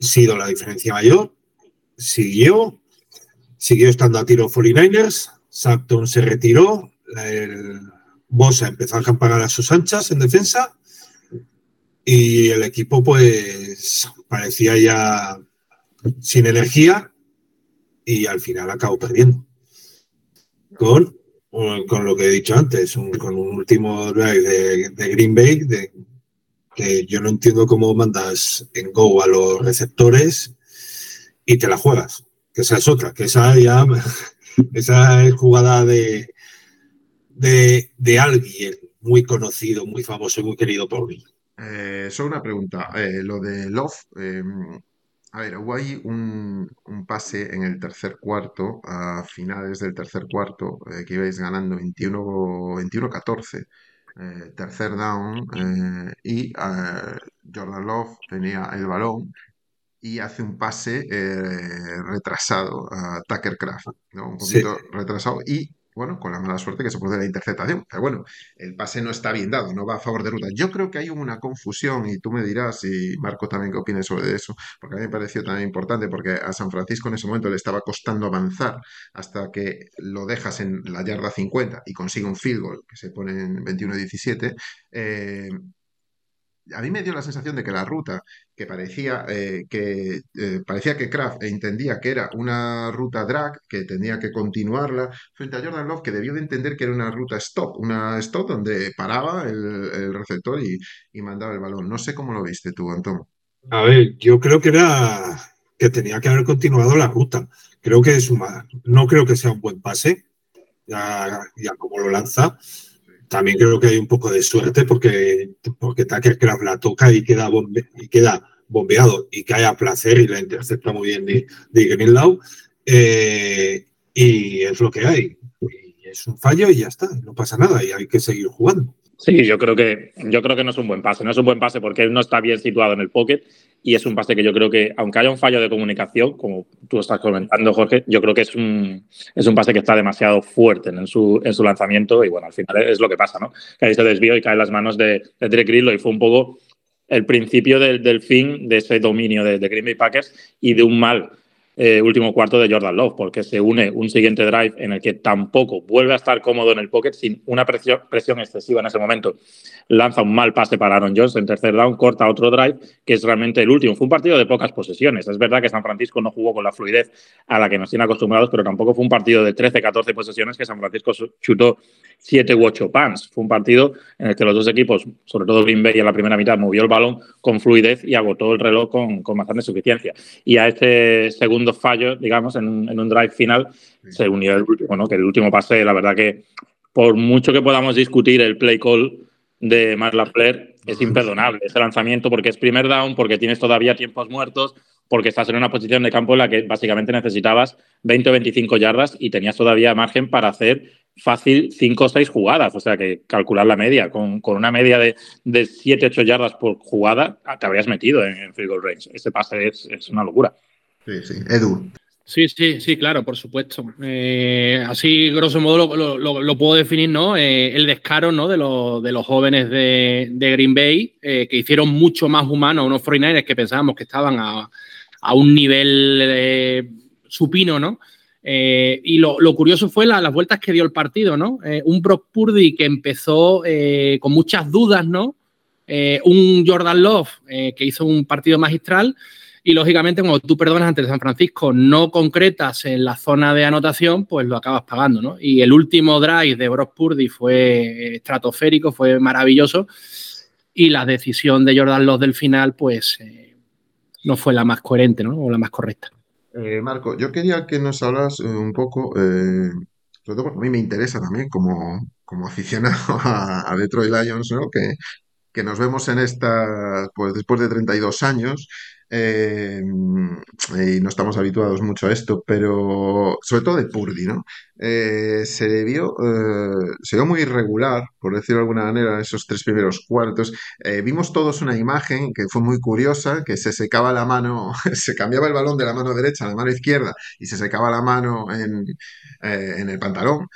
sido la diferencia mayor, siguió, siguió estando a tiro 49ers, Sampton se retiró, el Bosa empezó a acampar a sus anchas en defensa y el equipo pues parecía ya sin energía y al final acabó perdiendo. Con, con lo que he dicho antes, con un último drive de, Green Bay, de, que yo no entiendo cómo mandas en Go a los receptores y te la juegas. Que esa es otra, que esa ya esa es jugada de, de, alguien muy conocido, muy famoso y muy querido por mí. Eh, solo una pregunta. Eh, lo de Love, em, A ver, hubo ahí un, un pase en el tercer cuarto, a finales del tercer cuarto, eh, que ibais ganando 21, 21-14, eh, tercer down, y Jordan Love tenía el balón y hace un pase eh, retrasado a Tucker Craft, ¿no? Un Sí. poquito retrasado y, bueno, con la mala suerte que se produce la interceptación. Pero bueno, el pase no está bien dado, no va a favor de ruta. Yo creo que hay una confusión y tú me dirás, y Marco también qué opines sobre eso, porque a mí me pareció también importante, porque a San Francisco en ese momento le estaba costando avanzar hasta que lo dejas en la yarda 50 y consigue un field goal que se pone en 21-17. Eh, a mí me dio la sensación de que la ruta que parecía eh, que eh, parecía que Kraft entendía que era una ruta drag, que tenía que continuarla frente a Jordan Love, que debió de entender que era una ruta stop, una stop donde paraba el, receptor y, y mandaba el balón. No sé cómo lo viste tú, Antón. A ver, yo creo que era que tenía que haber continuado la ruta. Creo que es una, no creo que sea un buen pase, ya, ya como lo lanza. También creo que hay un poco de suerte porque, porque Tucker Craft la toca y queda, y queda bombeado y cae a placer y la intercepta muy bien de, de Greenlaw. Eh, y es lo que hay. Y es un fallo y ya está, no pasa nada y hay que seguir jugando. Sí, yo creo que yo creo que no es un buen pase. No es un buen pase porque él no está bien situado en el pocket y es un pase que yo creo que, aunque haya un fallo de comunicación, como tú estás comentando, Jorge, yo creo que es un, es un pase que está demasiado fuerte en su, en su lanzamiento y bueno, al final es lo que pasa, ¿no? Que ahí se desvió y cae en las manos de, de Drake Grillo y fue un poco el principio del, del fin de ese dominio de, de Green Bay Packers y de un mal eh, último cuarto de Jordan Love, porque se une un siguiente drive en el que tampoco vuelve a estar cómodo en el pocket sin una presión, presión excesiva en ese momento. Lanza un mal pase para Aaron Jones en tercer down, corta otro drive, que es realmente el último. Fue un partido de pocas posesiones. Es verdad que San Francisco no jugó con la fluidez a la que nos tiene acostumbrados, pero tampoco fue un partido de 13, 14 posesiones que San Francisco chutó 7 u 8 pans. Fue un partido en el que los dos equipos, sobre todo Green Bay en la primera mitad, movió el balón con fluidez y agotó el reloj con, con bastante suficiencia. Y a este segundo fallo, digamos, en un, en un drive final, sí. se unió el último, ¿no? que el último pase, la verdad que por mucho que podamos discutir el play call de Mark Lafleur, es imperdonable ese lanzamiento porque es primer down, porque tienes todavía tiempos muertos, porque estás en una posición de campo en la que básicamente necesitabas 20 o 25 yardas y tenías todavía margen para hacer fácil 5 o 6 jugadas. O sea que calcular la media, con, con una media de, de 7 8 yardas por jugada, te habrías metido en, en field goal range. Ese pase es, es una locura. Sí, sí. Edu. Sí, sí, sí, claro, por supuesto. Eh, así, grosso modo, lo, puedo definir, ¿no? Eh, el descaro, ¿no? De, de los jóvenes de, Green Bay, eh, que hicieron mucho más humanos a unos 49ers que pensábamos que estaban a, un nivel supino, ¿no? y lo, curioso fue la, las vueltas que dio el partido, ¿no? un Brock Purdy que empezó con muchas dudas, ¿no? un Jordan Love que hizo un partido magistral y lógicamente, cuando tú perdonas ante San Francisco, no concretas en la zona de anotación, pues lo acabas pagando, ¿no? Y el último drive de Brock Purdy fue estratosférico, fue maravilloso. Y la decisión de Jordan Love del final, pues eh, no fue la más coherente, ¿no? O la más correcta. Eh, Marco, yo quería que nos hablas eh, un poco, todo a mí me interesa también como, como aficionado a, a Detroit Lions, ¿no? Que, que nos vemos en esta, pues después de 32 años, eh, y no estamos habituados mucho a esto, pero sobre todo de Purdy, ¿no? Eh, se vio, eh, se vio muy irregular, por decirlo de alguna manera, en esos tres primeros cuartos. Eh, vimos todos una imagen que fue muy curiosa, que se secaba la mano, se cambiaba el balón de la mano derecha a la mano izquierda y se secaba la mano en, eh, en el pantalón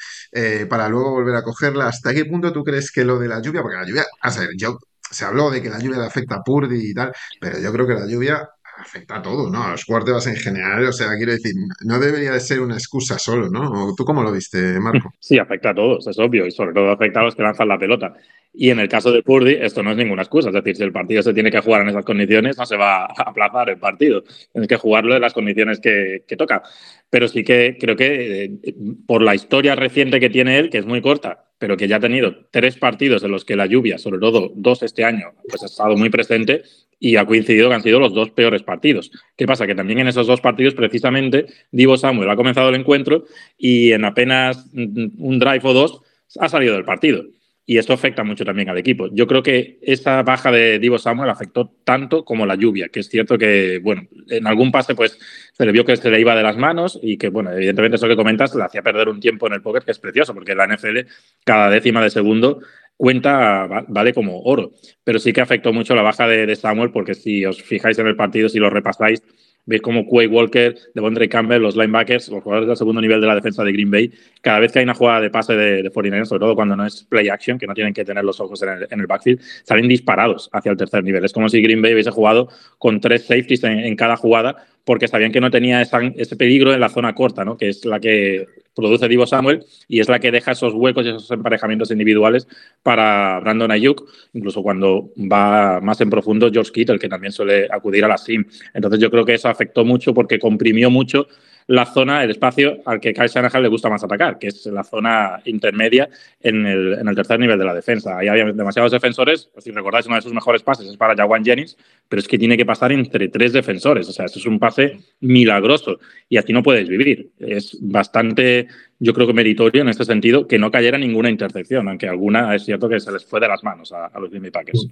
para luego volver a cogerla. ¿Hasta qué punto tú crees que lo de la lluvia, porque la lluvia, a ver, yo se habló de que la lluvia le afecta a Purdy y tal, pero yo creo que la lluvia afecta a todo, ¿no? A los quarterbacks en general, o sea, quiero decir, no debería de ser una excusa solo, ¿no? ¿Tú cómo lo viste, Marco? Sí, afecta a todos, es obvio, y sobre todo afecta a los que lanzan la pelota. Y en el caso de Purdy, esto no es ninguna excusa, es decir, si el partido se tiene que jugar en esas condiciones, no se va a aplazar el partido, tienes que jugarlo en las condiciones que, que toca. Pero sí que creo que eh, por la historia reciente que tiene él, que es muy corta, pero que ya ha tenido tres partidos en los que la lluvia, sobre todo dos este año, pues ha estado muy presente y ha coincidido que han sido los dos peores partidos. ¿Qué pasa? Que también en esos dos partidos, precisamente, Divo Samuel ha comenzado el encuentro y en apenas un drive o dos ha salido del partido. y esto afecta mucho también al equipo. Yo creo que esa baja de Divo Samuel afectó tanto como la lluvia, que es cierto que, bueno, en algún pase pues se le vio que se le iba de las manos y que, bueno, evidentemente eso que comentas le hacía perder un tiempo en el póker que es precioso, porque la NFL cada décima de segundo cuenta vale como oro. Pero sí que afectó mucho la baja de, Samuel, porque si os fijáis en el partido, si lo repasáis, veis como Quay Walker, Devondre Campbell, los linebackers, los jugadores del segundo nivel de la defensa de Green Bay, cada vez que hay una jugada de pase de, de 49 sobre todo cuando no es play action, que no tienen que tener los ojos en el, backfield, salen disparados hacia el tercer nivel. Es como si Green Bay hubiese jugado con tres safeties en cada jugada porque sabían que no tenía ese peligro en la zona corta, ¿no? que es la que produce Divo Samuel y es la que deja esos huecos y esos emparejamientos individuales para Brandon Ayuk, incluso cuando va más en profundo George Kittle, que también suele acudir a la SIM. Entonces yo creo que eso afectó mucho porque comprimió mucho la zona, el espacio al que Kyle Shanahan le gusta más atacar, que es la zona intermedia en el, en el tercer nivel de la defensa. Ahí había demasiados defensores, si recordáis, uno de sus mejores pases es para Jawan Jennings, pero es que tiene que pasar entre tres defensores, o sea, esto es un pase milagroso y así no puedes vivir. Es bastante, yo creo que meritorio en este sentido, que no cayera ninguna intercepción, aunque alguna es cierto que se les fue de las manos a, a los Green Bay Packers.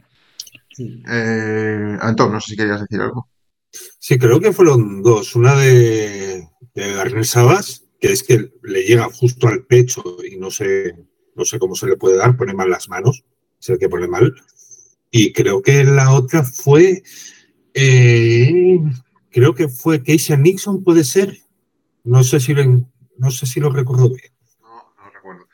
Eh, Antón, no sé si querías decir algo. Sí, creo que fueron dos. Una de, de Garner Sabas, que es que le llega justo al pecho y no sé, no sé cómo se le puede dar, pone mal las manos, es el que pone mal. Y creo que la otra fue, eh, creo que fue Keisha Nixon, puede ser. No sé si lo, no sé si lo recuerdo bien. No, no recuerdo.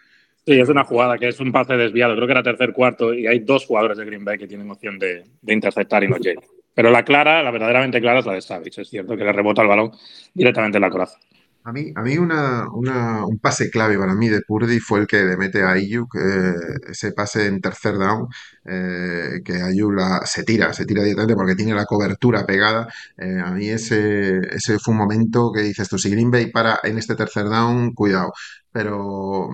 Sí, es una jugada que es un pase desviado, creo que era tercer cuarto y hay dos jugadores de Green Bay que tienen opción de, de interceptar y no llega. Pero la clara, la verdaderamente clara es la de Savage. Es cierto que le rebota el balón directamente en la coraza. A mí, a mí una, un pase clave para mí de Purdy fue el que le mete a Ayuk, eh, ese pase en tercer down, eh, que Ayuk la, se tira, se tira directamente porque tiene la cobertura pegada. Eh, a mí ese, ese fue un momento que dices tú, si Green Bay para en este tercer down, cuidado. Pero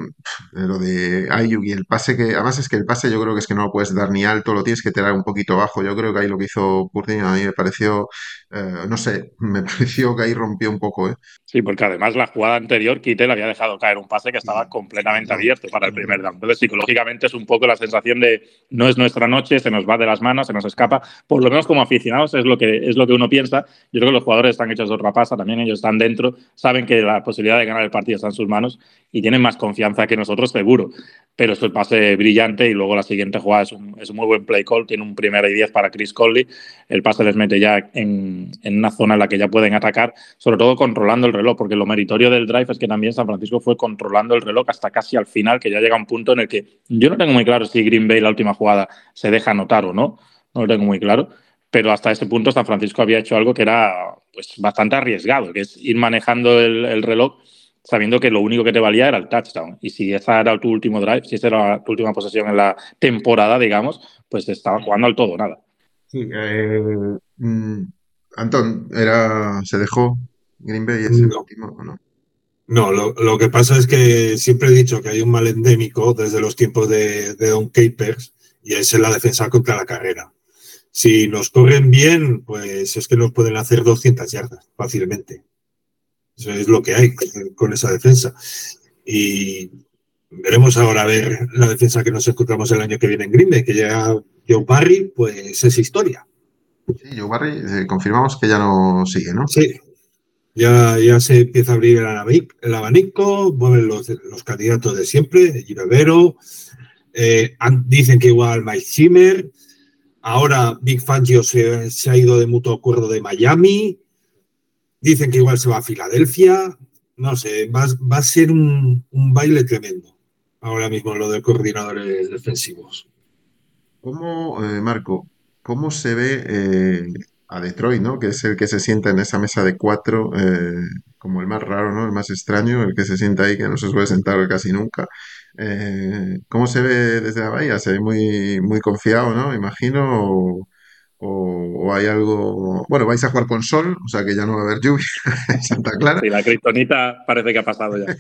lo de Ayuk y el pase que, además es que el pase yo creo que es que no lo puedes dar ni alto, lo tienes que tirar un poquito bajo. Yo creo que ahí lo que hizo Purdy a mí me pareció, no sé, me pareció que ahí rompió un poco, ¿eh? Sí, porque además la jugada anterior, Kittel había dejado caer un pase que estaba completamente abierto para el primer down. Entonces, psicológicamente es un poco la sensación de no es nuestra noche, se nos va de las manos, se nos escapa. Por lo menos como aficionados es lo que, es lo que uno piensa. Yo creo que los jugadores están hechos de otra pasa, también ellos están dentro, saben que la posibilidad de ganar el partido está en sus manos y tienen más confianza que nosotros, seguro. Pero es el pase brillante y luego la siguiente jugada es un, es muy buen play call, tiene un primera y diez para Chris Conley. El pase les mete ya en, en una zona en la que ya pueden atacar, sobre todo controlando el reloj, porque lo meritorio del drive es que también San Francisco fue controlando el reloj hasta casi al final, que ya llega un punto en el que yo no tengo muy claro si Green Bay la última jugada se deja anotar o no, no lo tengo muy claro, pero hasta ese punto San Francisco había hecho algo que era pues bastante arriesgado, que es ir manejando el reloj sabiendo que lo único que te valía era el touchdown. Y si esa era tu último drive, si esa era tu última posesión en la temporada, digamos, pues estaba jugando al todo nada. Sí, eh, mm, Antón, era, se dejó Green Bay ese No. último, ¿o no? No, lo, lo que pasa es que siempre he dicho que hay un mal endémico desde los tiempos de, de Don Capers y es en la defensa contra la carrera. Si nos corren bien, pues es que nos pueden hacer 200 yardas fácilmente. Eso es lo que hay con esa defensa. Y veremos ahora a ver la defensa que nos encontramos el año que viene en Green Bay, que llega Joe Barry, pues es historia. Sí, Joe Barry, eh, confirmamos que ya no sigue, ¿no? Sí, ya, ya se empieza a abrir el abanico, vuelven los, los candidatos de siempre, Girevero, eh, dicen que igual Mike Zimmer, ahora Big Fangio se, se, ha ido de mutuo acuerdo de Miami, dicen que igual se va a Filadelfia, no sé, va, va a ser un, un, baile tremendo ahora mismo lo de coordinadores defensivos. ¿Cómo, eh, Marco, cómo se ve eh, a Detroit, ¿no? Que es el que se sienta en esa mesa de cuatro, eh, como el más raro, ¿no? El más extraño, el que se sienta ahí, que no se suele sentar casi nunca. Eh, ¿Cómo se ve desde la bahía? Se ve muy, muy confiado, ¿no? Imagino. O, o, hay algo. Bueno, vais a jugar con sol, o sea que ya no va a haber lluvia en Santa Clara. Sí, la criptonita parece que ha pasado ya.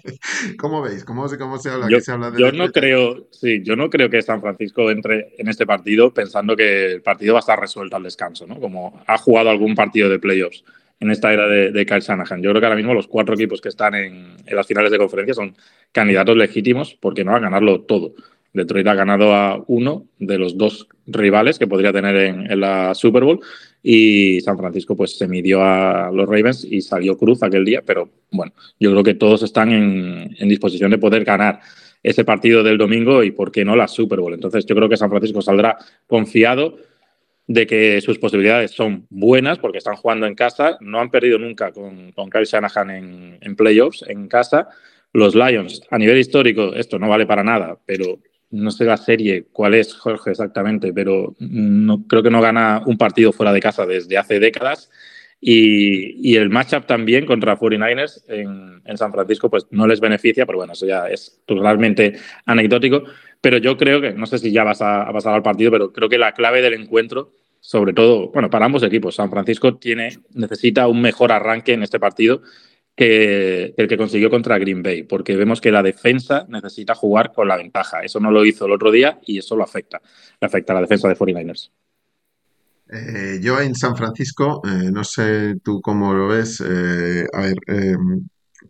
¿Cómo veis? ¿Cómo se, cómo se habla? Yo, se habla de yo no creo, sí, yo no creo que San Francisco entre en este partido pensando que el partido va a estar resuelto al descanso, ¿no? Como ha jugado algún partido de playoffs en esta era de, de Kyle Shanahan. Yo creo que ahora mismo los cuatro equipos que están en, en las finales de conferencia son candidatos legítimos porque no van a ganarlo todo Detroit ha ganado a uno de los dos rivales que podría tener en, la Super Bowl y San Francisco pues se midió a los Ravens y salió cruz aquel día, pero bueno, yo creo que todos están en, disposición de poder ganar ese partido del domingo y por qué no la Super Bowl. Entonces yo creo que San Francisco saldrá confiado de que sus posibilidades son buenas porque están jugando en casa, no han perdido nunca con, con Kyle Shanahan en playoffs en casa. Los Lions, a nivel histórico, esto no vale para nada, pero no sé la serie cuál es, Jorge, exactamente, pero no, creo que no gana un partido fuera de casa desde hace décadas. Y, el matchup también contra 49ers en, en, San Francisco, pues no les beneficia, pero bueno, eso ya es totalmente anecdótico. Pero yo creo que, no sé si ya vas a, a pasar al partido, pero creo que la clave del encuentro, sobre todo, bueno, para ambos equipos, San Francisco tiene, necesita un mejor arranque en este partido que, el que consiguió contra Green Bay, porque vemos que la defensa necesita jugar con la ventaja. Eso no lo hizo el otro día y eso lo afecta. Le afecta a la defensa de 49ers. Eh, yo en San Francisco, eh, no sé tú cómo lo ves, eh, a ver,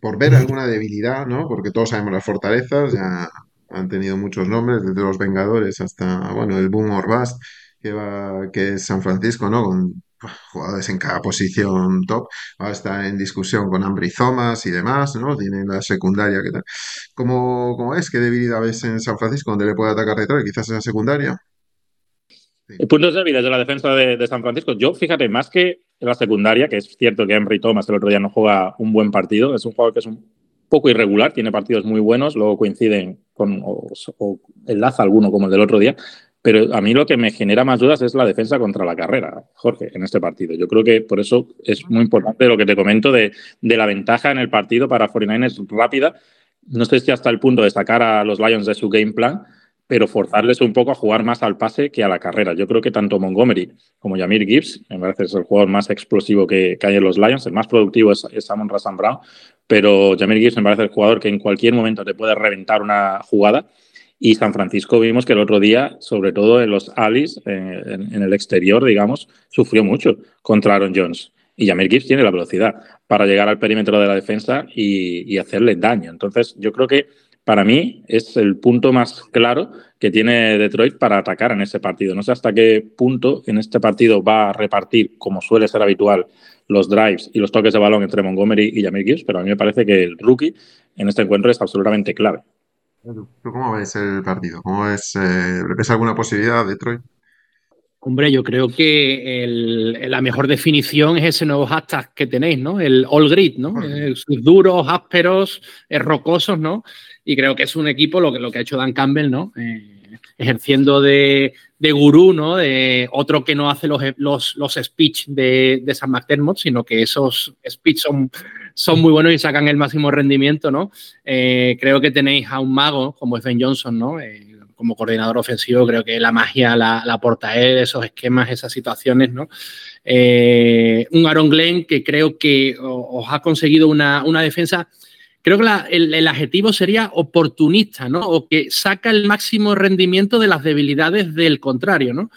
por ver alguna debilidad, ¿no? Porque todos sabemos las fortalezas, ya han tenido muchos nombres, desde los Vengadores hasta, bueno, el Boom or Bust, que, va, que es San Francisco, ¿no? Con jugadores en cada posición top. Ahora está en discusión con Ambry Thomas y demás, ¿no? Tienen la secundaria que tal. ¿Cómo, ¿Cómo, es? ¿Qué debilidad ves en San Francisco donde le puede atacar Detroit? Quizás esa secundaria. Sí. Puntos débiles de la defensa de, San Francisco. Yo, fíjate, más que la secundaria, que es cierto que Henry Thomas el otro día no juega un buen partido, es un jugador que es un poco irregular, tiene partidos muy buenos, luego coinciden con o enlaza alguno como el del otro día, pero a mí lo que me genera más dudas es la defensa contra la carrera, Jorge, en este partido. Yo creo que por eso es muy importante lo que te comento de, la ventaja en el partido para 49ers rápida. No sé si hasta el punto de sacar a los Lions de su game plan, pero forzarles un poco a jugar más al pase que a la carrera. Yo creo que tanto Montgomery como Jamir Gibbs, me parece que es el jugador más explosivo que, que hay en los Lions, el más productivo es, es Amon Rassan Brown, pero Jamir Gibbs me parece el jugador que en cualquier momento te puede reventar una jugada. Y San Francisco vimos que el otro día, sobre todo en los Alis, en, en, el exterior, digamos, sufrió mucho contra Aaron Jones. Y Jamir Gibbs tiene la velocidad para llegar al perímetro de la defensa y, y hacerle daño. Entonces, yo creo que para mí es el punto más claro que tiene Detroit para atacar en ese partido. No sé hasta qué punto en este partido va a repartir, como suele ser habitual, los drives y los toques de balón entre Montgomery y Jamir Gibbs, pero a mí me parece que el rookie en este encuentro es absolutamente clave. ¿Tú cómo ves el partido? ¿Cómo ves, eh, ¿Ves alguna posibilidad de Detroit? Hombre, yo creo que el, la mejor definición es ese nuevo hashtag que tenéis, ¿no? El all grid, ¿no? Eh, duros, ásperos, eh, rocosos, ¿no? Y creo que es un equipo, lo que, lo que ha hecho Dan Campbell, ¿no? Eh, ejerciendo de, de, gurú, ¿no? De otro que no hace los, los, los speech de, de San McDermott, sino que esos speech son, son muy buenos y sacan el máximo rendimiento, ¿no? Eh, creo que tenéis a un mago como Ben Johnson, ¿no? Eh, como coordinador ofensivo, creo que la magia la, la aporta él, esos esquemas, esas situaciones, ¿no? Eh, un Aaron Glenn que creo que os ha conseguido una, una defensa, creo que el, el, adjetivo sería oportunista, ¿no? O que saca el máximo rendimiento de las debilidades del contrario, ¿no?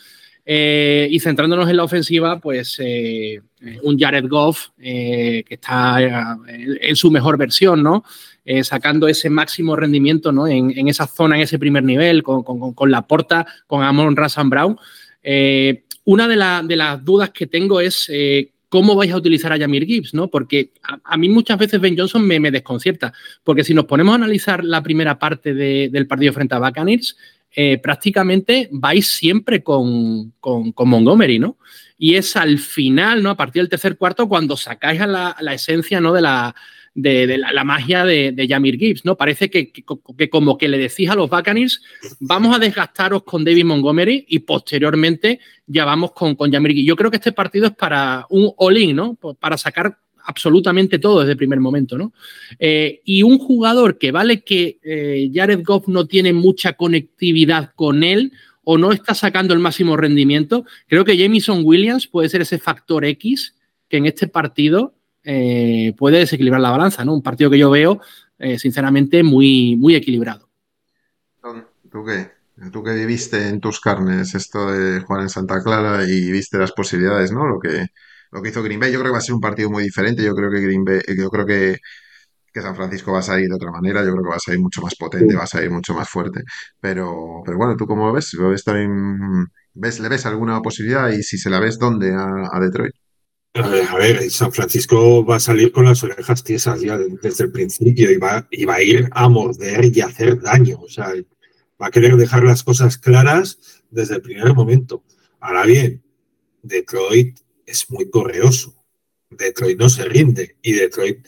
Y centrándonos en la ofensiva, pues un Jared Goff eh, que está en, en, su mejor versión, ¿no? Eh, sacando ese máximo rendimiento ¿no? en, esa zona, en ese primer nivel, con, con, con la porta, con Amon Rassan Brown. Eh, una de, de, las dudas que tengo es eh, cómo vais a utilizar a Jamir Gibbs, ¿no? Porque a, a mí muchas veces Ben Johnson me, me, desconcierta, porque si nos ponemos a analizar la primera parte de, del partido frente a Buccaneers, eh, prácticamente vais siempre con, con, Montgomery, ¿no? Y es al final, ¿no? A partir del tercer cuarto, cuando sacáis a la, la esencia, ¿no? De la, de, la, magia de, Jamir Gibbs, ¿no? Parece que, que, que, como que le decís a los Buccaneers, vamos a desgastaros con David Montgomery y posteriormente ya vamos con, con Jamir Gibbs. Yo creo que este partido es para un all-in, ¿no? Para sacar absolutamente todo desde el primer momento, ¿no? Eh, y un jugador que vale que eh, Jared Goff no tiene mucha conectividad con él o no está sacando el máximo rendimiento, creo que Jamison Williams puede ser ese factor X que en este partido eh, puede desequilibrar la balanza, ¿no? Un partido que yo veo, sinceramente, muy, muy equilibrado. ¿Tú qué? Tú que viviste en tus carnes esto de jugar en Santa Clara y viste las posibilidades, ¿no? Lo que, lo que hizo Green Bay, yo creo que va a ser un partido muy diferente. Yo creo que Green Bay, yo creo que que San Francisco va a salir de otra manera, yo creo que va a salir mucho más potente, va a salir mucho más fuerte. Pero, pero bueno, ¿tú cómo lo ves? ¿Lo ves también, ves, ¿Le ves alguna posibilidad? Y si se la ves, ¿dónde? A, a Detroit. A ver, a ver, San Francisco va a salir con las orejas tiesas ya desde el principio y va, y va a ir a morder y a hacer daño. O sea, va a querer dejar las cosas claras desde el primer momento. Ahora bien, Detroit es muy correoso. Detroit no se rinde y Detroit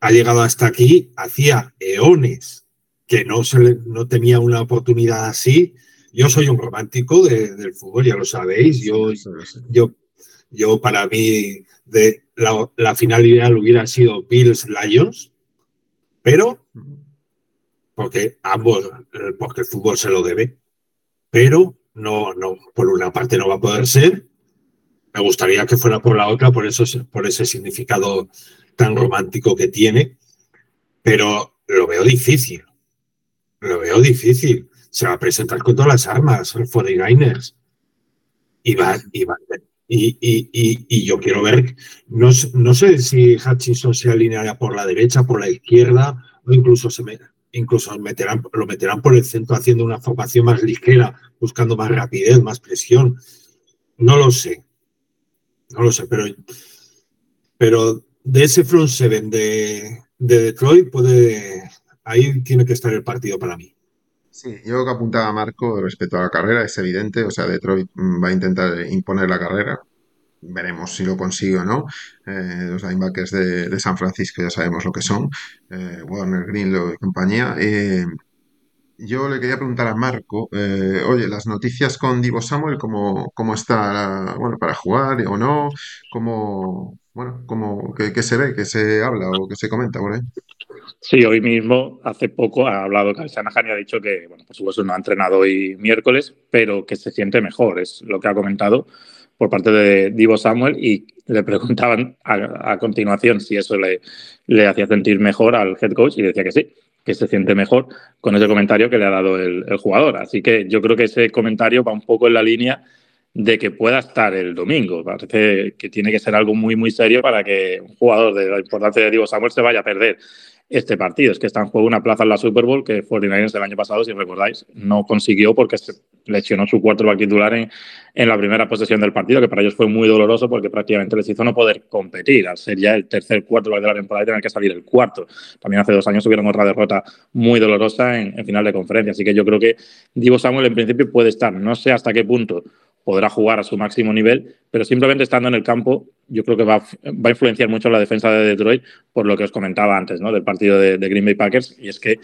ha llegado hasta aquí hacía eones que no, se le- no tenía una oportunidad así. Yo soy un romántico de- del fútbol, ya lo sabéis. Yo, yo, yo para mí, de la, la final ideal hubiera sido Bills Lions, pero porque ambos, porque el fútbol se lo debe, pero no, no, por una parte no va a poder ser. Me gustaría que fuera por la otra, por eso, por ese significado tan romántico que tiene, pero lo veo difícil. Lo veo difícil. Se va a presentar con todas las armas, el 49ers. Y va, y va- y, y- y- y yo quiero ver, no, no sé si Hutchinson se alineará por la derecha, por la izquierda, o incluso se me, incluso meterán, lo meterán por el centro haciendo una formación más ligera, buscando más rapidez, más presión. No lo sé. No lo sé, pero, pero de ese front seven de, de Detroit puede. Ahí tiene que estar el partido para mí. Sí, yo que apuntaba Marco respecto a la carrera, es evidente, o sea, Detroit mm, va a intentar imponer la carrera, veremos si lo consigue o no. Eh, los linebackers de, San Francisco ya sabemos lo que son, eh, Warner, Greenlow y compañía. Eh, yo le quería preguntar a Marco, eh, oye, las noticias con Divo Samuel, ¿cómo, cómo está, bueno, para jugar o no? ¿Cómo, bueno, cómo, qué, se ve, qué se habla o qué se comenta por ahí? Sí, hoy mismo, hace poco, ha hablado Kyle Shanahan y ha dicho que, bueno, por supuesto no ha entrenado hoy miércoles, pero que se siente mejor, es lo que ha comentado por parte de Divo Samuel y le preguntaban a, a continuación si eso le, le hacía sentir mejor al head coach y decía que sí, que se siente mejor con ese comentario que le ha dado el, jugador. Así que yo creo que ese comentario va un poco en la línea de que pueda estar el domingo. Parece que tiene que ser algo muy, muy serio para que un jugador de la importancia de Divo Samuel se vaya a perder este partido. Es que está en juego una plaza en la Super Bowl que 49ers el año pasado, si recordáis, no consiguió porque se lesionó su quarterback titular en, en la primera posesión del partido, que para ellos fue muy doloroso porque prácticamente les hizo no poder competir, al ser ya el tercer quarterback de la temporada y tener que salir el cuarto. También hace dos años tuvieron otra derrota muy dolorosa en, en final de conferencia. Así que yo creo que Divo Samuel en principio puede estar. No sé hasta qué punto podrá jugar a su máximo nivel, pero simplemente estando en el campo, yo creo que va, a influenciar mucho la defensa de Detroit por lo que os comentaba antes, ¿no? Del partido de, Green Bay Packers, y es que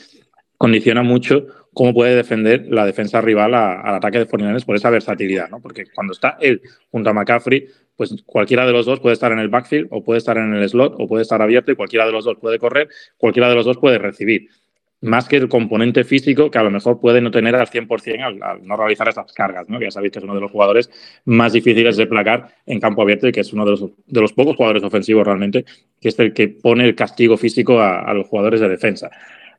condiciona mucho cómo puede defender la defensa rival al ataque de 49ers por esa versatilidad, ¿no? Porque cuando está él junto a McCaffrey, pues cualquiera de los dos puede estar en el backfield o puede estar en el slot o puede estar abierto y cualquiera de los dos puede correr, cualquiera de los dos puede recibir más que el componente físico que a lo mejor puede no tener al 100% al, al no realizar esas cargas, ¿no? ya sabéis que es uno de los jugadores más difíciles de placar en campo abierto y que es uno de los, de los pocos jugadores ofensivos realmente que es el que pone el castigo físico a, los jugadores de defensa.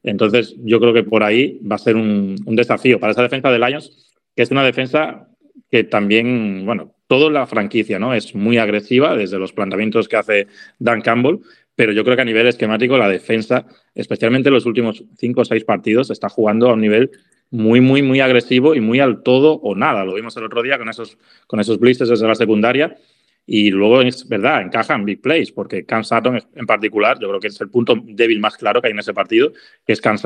Entonces yo creo que por ahí va a ser un, un desafío para esa defensa de Lions, que es una defensa que también, bueno, toda la franquicia ¿no? es muy agresiva desde los planteamientos que hace Dan Campbell, pero yo creo que a nivel esquemático la defensa, especialmente en los últimos cinco o seis partidos, está jugando a un nivel muy, muy, muy agresivo y muy al todo o nada. Lo vimos el otro día con esos, con esos blisters desde la secundaria. Y luego es verdad, encajan big plays, porque Cam en particular, yo creo que es el punto débil más claro que hay en ese partido, que es Cam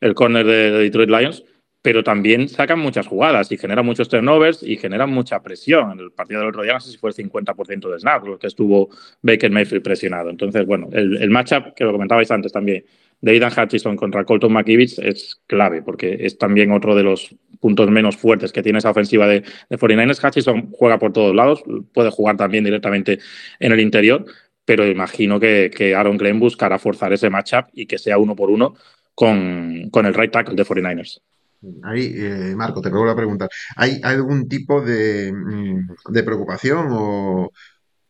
el corner de Detroit Lions, pero también sacan muchas jugadas y generan muchos turnovers y generan mucha presión. En el partido del otro día no sé si fue el 50% de snap, lo que estuvo Baker Mayfield presionado. Entonces, bueno, el, matchup, que lo comentabais antes también, de Aidan Hutchinson contra Colton McKivitz es clave, porque es también otro de los puntos menos fuertes que tiene esa ofensiva de, de 49ers. Hutchinson juega por todos lados, puede jugar también directamente en el interior, pero imagino que, que Aaron Glenn buscará forzar ese matchup y que sea uno por uno con, con el right tackle de 49ers. Ahí, eh, Marco, te vuelvo a preguntar, ¿hay algún tipo de, mm, de preocupación o,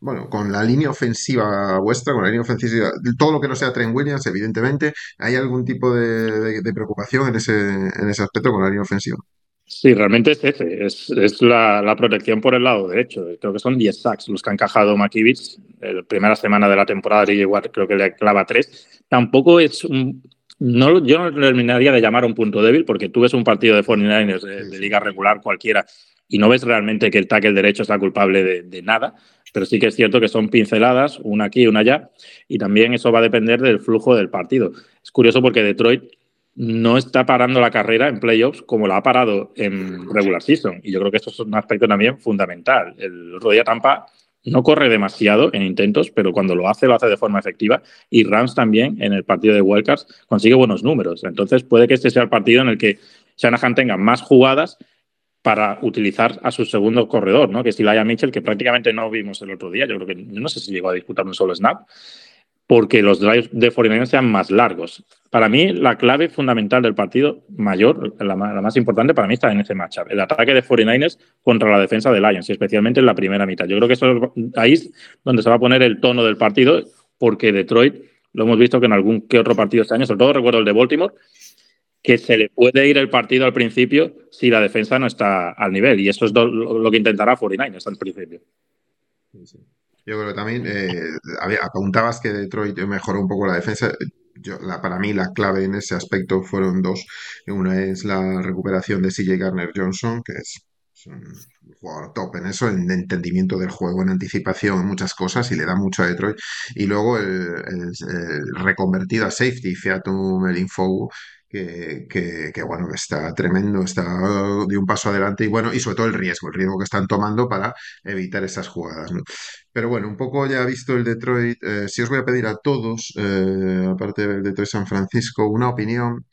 bueno, con la línea ofensiva vuestra, con la línea ofensiva, todo lo que no sea Trent Williams, evidentemente, ¿hay algún tipo de, preocupación en ese, en ese aspecto con la línea ofensiva? Sí, realmente es ese, es, es la, la protección por el lado derecho. Creo que son 10 sacks los que ha encajado McKivitz la primera semana de la temporada, DJ creo que le clava tres. Tampoco es un, no, yo no terminaría de llamar un punto débil porque tú ves un partido de 49ers de, de liga regular cualquiera y no ves realmente que el tackle derecho está culpable de, de, nada, pero sí que es cierto que son pinceladas, una aquí y una allá, y también eso va a depender del flujo del partido. Es curioso porque Detroit no está parando la carrera en playoffs como la ha parado en regular season, y yo creo que esto es un aspecto también fundamental. El otro día Tampa no corre demasiado en intentos, pero cuando lo hace, lo hace de forma efectiva. Y Rams también, en el partido de Wildcards, consigue buenos números. Entonces, puede que este sea el partido en el que Shanahan tenga más jugadas para utilizar a su segundo corredor, ¿no? que es Elijah Mitchell, que prácticamente no vimos el otro día. Yo creo que no sé si llegó a disputar un solo snap porque los drives de 49 sean más largos. Para mí, la clave fundamental del partido mayor, la, más importante para mí está en ese matchup, el ataque de 49ers contra la defensa de Lions, y especialmente en la primera mitad. Yo creo que eso ahí es donde se va a poner el tono del partido, porque Detroit, lo hemos visto que en algún que otro partido este año, sobre todo recuerdo el de Baltimore, que se le puede ir el partido al principio si la defensa no está al nivel, y eso es lo que intentará 49ers al principio. Sí, sí. Yo creo que también eh, apuntabas que Detroit mejoró un poco la defensa. Yo, la, para mí la clave en ese aspecto fueron dos. Una es la recuperación de CJ Garner Johnson, que es, un jugador top en eso, en entendimiento del juego, en anticipación, en muchas cosas, y le da mucho a Detroit. Y luego el, el, el reconvertido a safety, Fiatum Elinfou, que, que, que, bueno, está tremendo, está de un paso adelante y bueno, y sobre todo el riesgo, el riesgo que están tomando para evitar esas jugadas. Pero bueno, un poco ya visto el Detroit, eh, si os voy a pedir a todos, eh, aparte del Detroit San Francisco, una opinión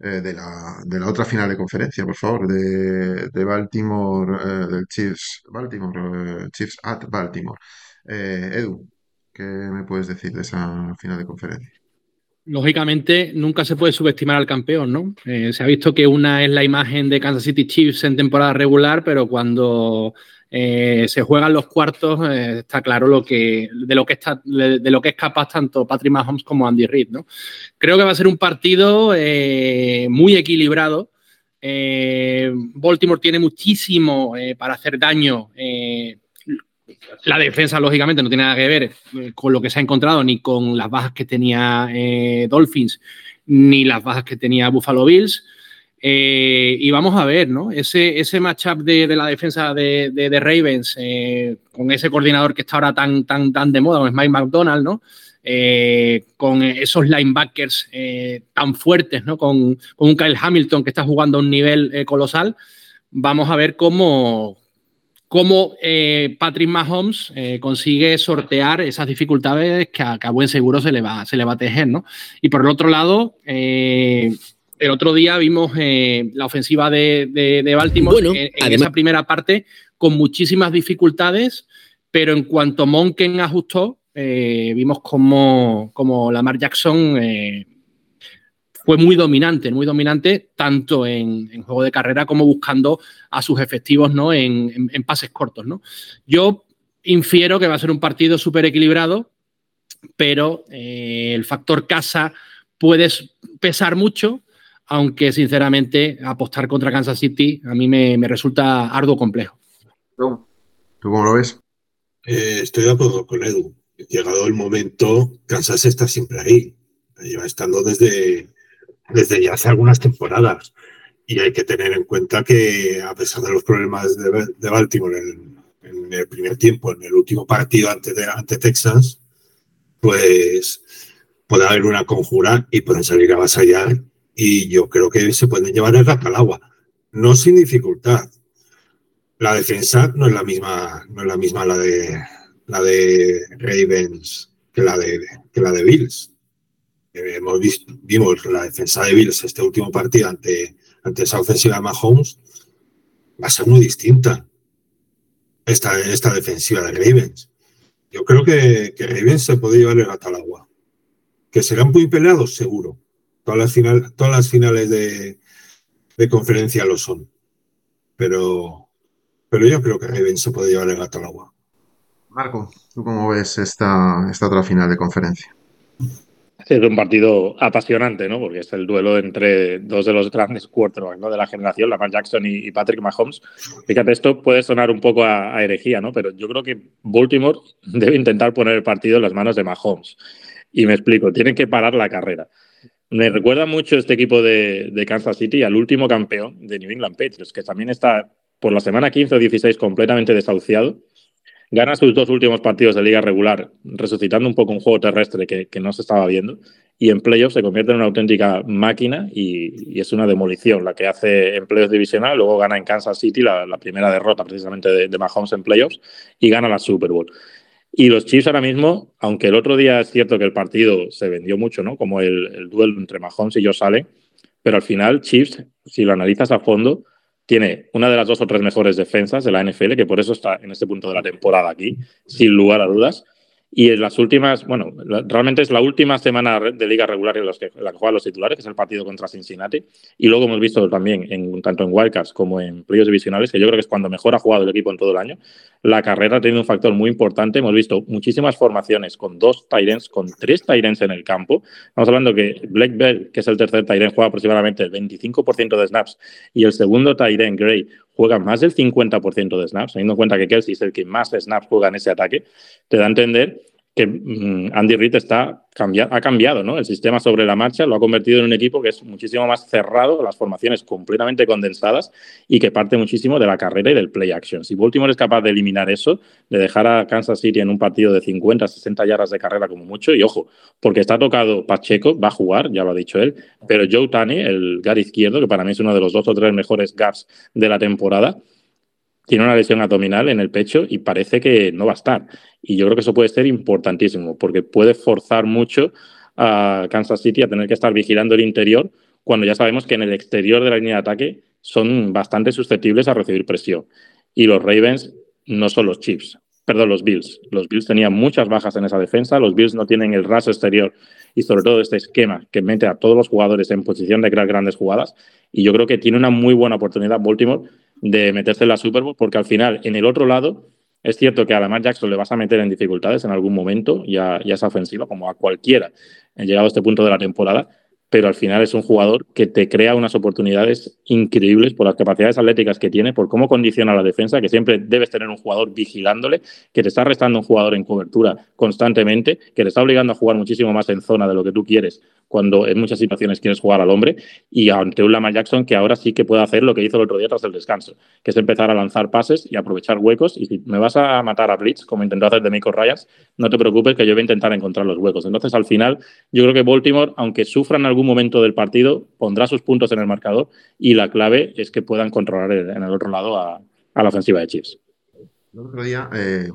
eh, de, la, de la otra final de conferencia, por favor, de, de Baltimore, eh, del Chiefs, Baltimore, Chiefs at Baltimore. Edu, ¿qué me puedes decir de esa final de conferencia? Lógicamente nunca se puede subestimar al campeón, ¿no? Eh, se ha visto que una es la imagen de Kansas City Chiefs en temporada regular, pero cuando eh, se juegan los cuartos eh, está claro lo que, de, lo que está, de, lo que es capaz tanto Patrick Mahomes como Andy Reid, ¿no? Creo que va a ser un partido muy equilibrado. Baltimore tiene muchísimo para hacer daño la defensa, lógicamente, no tiene nada que ver eh, con lo que se ha encontrado, ni con las bajas que tenía eh, Dolphins, ni las bajas que tenía Buffalo Bills. Eh, y vamos a ver, ¿no? Ese, ese matchup de, de la defensa de, Ravens con ese coordinador que está ahora tan, tan, tan de moda, es Mike McDonald, ¿no? Con esos linebackers tan fuertes, ¿no? Con, con, un Kyle Hamilton que está jugando a un nivel colosal. Vamos a ver cómo, cómo eh, Patrick Mahomes eh, consigue sortear esas dificultades que a, que a, buen seguro se le, va, se le va a tejer, ¿no? Y por el otro lado, eh, el otro día vimos eh, la ofensiva de, de, de Baltimore bueno, en, en esa primera parte con muchísimas dificultades, pero en cuanto Monken ajustó, vimos como, como Lamar Jackson fue muy dominante, muy dominante tanto en, en, juego de carrera como buscando a sus efectivos ¿no? en, en, en pases cortos. ¿no? Yo infiero que va a ser un partido súper equilibrado, pero eh, el factor casa puede pesar mucho, aunque sinceramente apostar contra Kansas City a mí me, me resulta arduo complejo. ¿Tú cómo lo ves? Eh, estoy de acuerdo con Edu. Llegado el momento, Kansas está siempre ahí. Lleva estando desde, desde ya hace algunas temporadas. Y hay que tener en cuenta que, a pesar de los problemas de, Baltimore en, el primer tiempo, en el último partido ante, ante Texas, pues puede haber una conjura y pueden salir a vasallar. Y yo creo que se pueden llevar el rato al agua. No sin dificultad. La defensa no es la misma, no es la misma la de la de Ravens que la de, que la de Bills hemos visto, vimos la defensa de Bills este último partido ante, ante esa ofensiva de Mahomes, va a ser muy distinta esta, esta defensiva de Ravens. Yo creo que, que Ravens se puede llevar el gato al agua. Que serán muy peleados, seguro. Todas las, final, todas las finales de, de conferencia lo son. Pero, pero yo creo que Ravens se puede llevar el gato al agua. Marco, ¿tú cómo ves esta, esta otra final de conferencia? Sí, es un partido apasionante, ¿no? Porque es el duelo entre dos de los grandes quarterbacks ¿no? de la generación, Lamar Jackson y, Patrick Mahomes. Fíjate, esto puede sonar un poco a, a, herejía, ¿no? Pero yo creo que Baltimore debe intentar poner el partido en las manos de Mahomes. Y me explico, tienen que parar la carrera. Me recuerda mucho este equipo de, de Kansas City al último campeón de New England Patriots, que también está por la semana 15 o 16 completamente desahuciado gana sus dos últimos partidos de liga regular, resucitando un poco un juego terrestre que, que no se estaba viendo, y en playoffs se convierte en una auténtica máquina y, y, es una demolición la que hace en playoffs divisional, luego gana en Kansas City la, primera derrota precisamente de, de, Mahomes en playoffs y gana la Super Bowl. Y los Chiefs ahora mismo, aunque el otro día es cierto que el partido se vendió mucho, ¿no? Como el, el duelo entre Mahomes y Josh Allen, pero al final Chiefs, si lo analizas a fondo, tiene una de las dos o tres mejores defensas de la NFL, que por eso está en este punto de la temporada aquí, sin lugar a dudas. Y en las últimas, bueno, realmente es la última semana de liga regular en, los que, la que juegan los titulares, que es el partido contra Cincinnati. Y luego hemos visto también, en, tanto en Wildcats como en playoffs divisionales, que yo creo que es cuando mejor ha jugado el equipo en todo el año. La carrera ha tenido un factor muy importante. Hemos visto muchísimas formaciones con dos Tyrants, con tres Tyrants en el campo. Estamos hablando que Black Bell, que es el tercer Tyrant, juega aproximadamente el 25% de snaps y el segundo Tyrant, Gray, juega más del 50% de snaps, teniendo en cuenta que Kelsey es el que más snaps juega en ese ataque, te da a entender que mm, Andy Reid está ha cambiado ¿no? el sistema sobre la marcha, lo ha convertido en un equipo que es muchísimo más cerrado, las formaciones completamente condensadas y que parte muchísimo de la carrera y del play action. Si Baltimore es capaz de eliminar eso, de dejar a Kansas City en un partido de 50, 60 yardas de carrera como mucho, y ojo, porque está tocado Pacheco, va a jugar, ya lo ha dicho él, pero Joe Tani, el guard izquierdo, que para mí es uno de los dos o tres mejores guards de la temporada, tiene una lesión abdominal en el pecho y parece que no va a estar. Y yo creo que eso puede ser importantísimo porque puede forzar mucho a Kansas City a tener que estar vigilando el interior cuando ya sabemos que en el exterior de la línea de ataque son bastante susceptibles a recibir presión. Y los Ravens no son los Chiefs, perdón, los Bills. Los Bills tenían muchas bajas en esa defensa, los Bills no tienen el raso exterior y sobre todo este esquema que mete a todos los jugadores en posición de crear grandes jugadas. Y yo creo que tiene una muy buena oportunidad Baltimore de meterse en la Super Bowl, porque al final, en el otro lado, es cierto que a Lamar Jackson le vas a meter en dificultades en algún momento, ya, ya esa ofensiva, como a cualquiera, en llegado a este punto de la temporada, pero al final es un jugador que te crea unas oportunidades increíbles por las capacidades atléticas que tiene, por cómo condiciona la defensa, que siempre debes tener un jugador vigilándole, que te está restando un jugador en cobertura constantemente, que te está obligando a jugar muchísimo más en zona de lo que tú quieres cuando en muchas situaciones quieres jugar al hombre, y ante un Lamar Jackson que ahora sí que puede hacer lo que hizo el otro día tras el descanso, que es empezar a lanzar pases y aprovechar huecos, y si me vas a matar a Blitz, como intentó hacer de Michael Ryans, no te preocupes que yo voy a intentar encontrar los huecos. Entonces, al final, yo creo que Baltimore, aunque sufran algún momento del partido, pondrá sus puntos en el marcador, y la clave es que puedan controlar en el otro lado a, la ofensiva de Chiefs. El otro día, eh,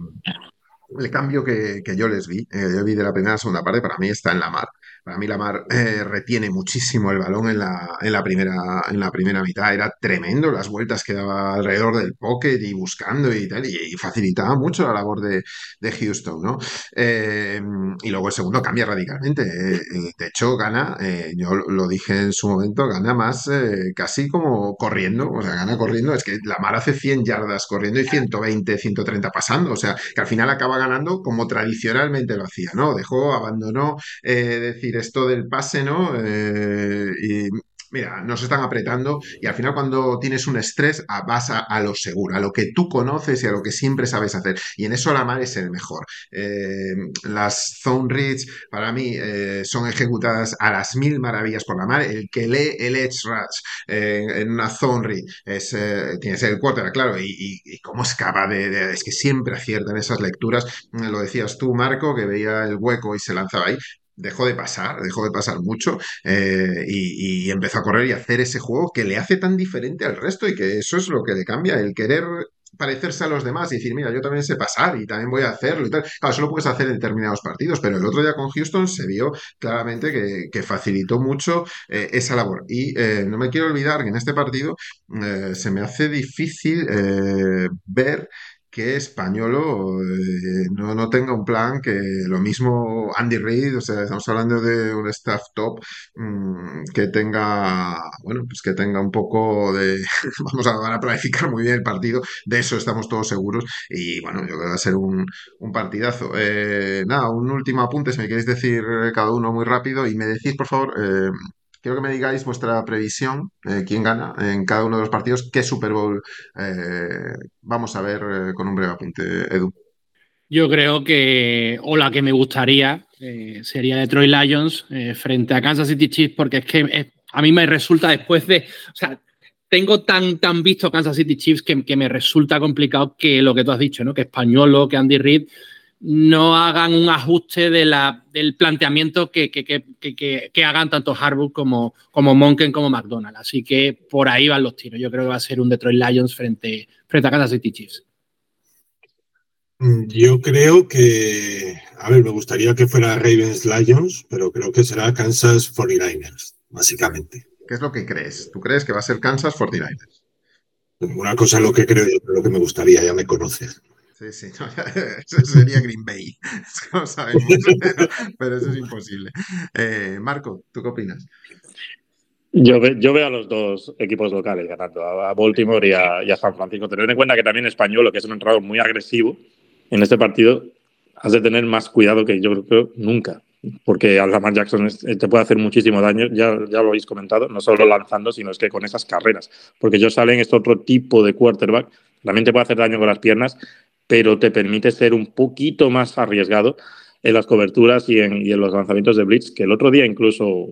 el cambio que, yo les vi, eh, yo vi de la primera a segunda parte, para mí está en la mar. Para mí Lamar eh, retiene muchísimo el balón en la, en, la primera, en la primera mitad. Era tremendo las vueltas que daba alrededor del pocket y buscando y tal, y, facilitaba mucho la labor de, de Houston, ¿no? Eh, y luego el segundo cambia radicalmente. Eh, de hecho, gana, yo lo dije en su momento, gana más casi como corriendo, o sea, gana corriendo. Es que Lamar hace 100 yardas corriendo y 120, 130 pasando. O sea, que al final acaba ganando como tradicionalmente lo hacía, ¿no? Dejó, abandonó, decir, esto del pase, ¿no? Eh, y mira, nos están apretando y al final cuando tienes un estrés vas a, lo seguro, a lo que tú conoces y a lo que siempre sabes hacer. Y en eso Lamar es el mejor. Eh, las zone reads para mí eh, son ejecutadas a las mil maravillas por Lamar. El que lee el edge rush en una zone read es, tiene que ser el quarter, claro, y, cómo escapa de, de, Es que siempre aciertan esas lecturas. Lo decías tú, Marco, que veía el hueco y se lanzaba ahí dejó de pasar, dejó de pasar mucho eh, y, empezó a correr y hacer ese juego que le hace tan diferente al resto y que eso es lo que le cambia, el querer parecerse a los demás y decir, mira, yo también sé pasar y también voy a hacerlo y tal. Claro, eso lo puedes hacer en determinados partidos, pero el otro día con Houston se vio claramente que, facilitó mucho eh, esa labor. Y eh, no me quiero olvidar que en este partido se me hace difícil ver que Españolo eh, no, no, tenga un plan que lo mismo Andy Reid, o sea, estamos hablando de un staff top mmm, que tenga, bueno, pues que tenga un poco de, vamos a, a, planificar muy bien el partido, de eso estamos todos seguros y bueno, yo creo que va a ser un, un partidazo. Eh, nada, un último apunte, si me queréis decir cada uno muy rápido y me decís, por favor, eh, quiero que me digáis vuestra previsión, eh, quién gana en cada uno de los partidos, qué Super Bowl eh, vamos a ver eh, con un breve apunte, Edu. Yo creo que, o la que me gustaría, sería Detroit Lions frente a Kansas City Chiefs, porque es que a mí me resulta después de, o sea, tengo tan, tan visto Kansas City Chiefs que, que, me resulta complicado que lo que tú has dicho, ¿no? Que Españolo, que Andy Reid no hagan un ajuste de la, del planteamiento que, que, que, que, hagan tanto Harbaugh como, como Monken como McDonald. Así que por ahí van los tiros. Yo creo que va a ser un Detroit Lions frente, frente a Kansas City Chiefs. Yo creo que, a ver, me gustaría que fuera Ravens Lions, pero creo que será Kansas 49ers, básicamente. ¿Qué es lo que crees? ¿Tú crees que va a ser Kansas 49ers? Una cosa es lo que creo, lo que me gustaría, ya me conoces. Sí, sí, no, eso sería Green Bay, no sabemos, pero, pero, eso es imposible. Eh, Marco, ¿tú qué opinas? Yo, ve, yo, veo a los dos equipos locales ganando, a Baltimore y a, y a San Francisco. Tener en cuenta que también Español, que es un entrenador muy agresivo, en este partido has de tener más cuidado que yo creo nunca, porque a Lamar Jackson te puede hacer muchísimo daño, ya, ya lo habéis comentado, no solo lanzando, sino es que con esas carreras, porque yo salen este otro tipo de quarterback, también te puede hacer daño con las piernas, pero te permite ser un poquito más arriesgado en las coberturas y en, y en los lanzamientos de blitz, que el otro día incluso,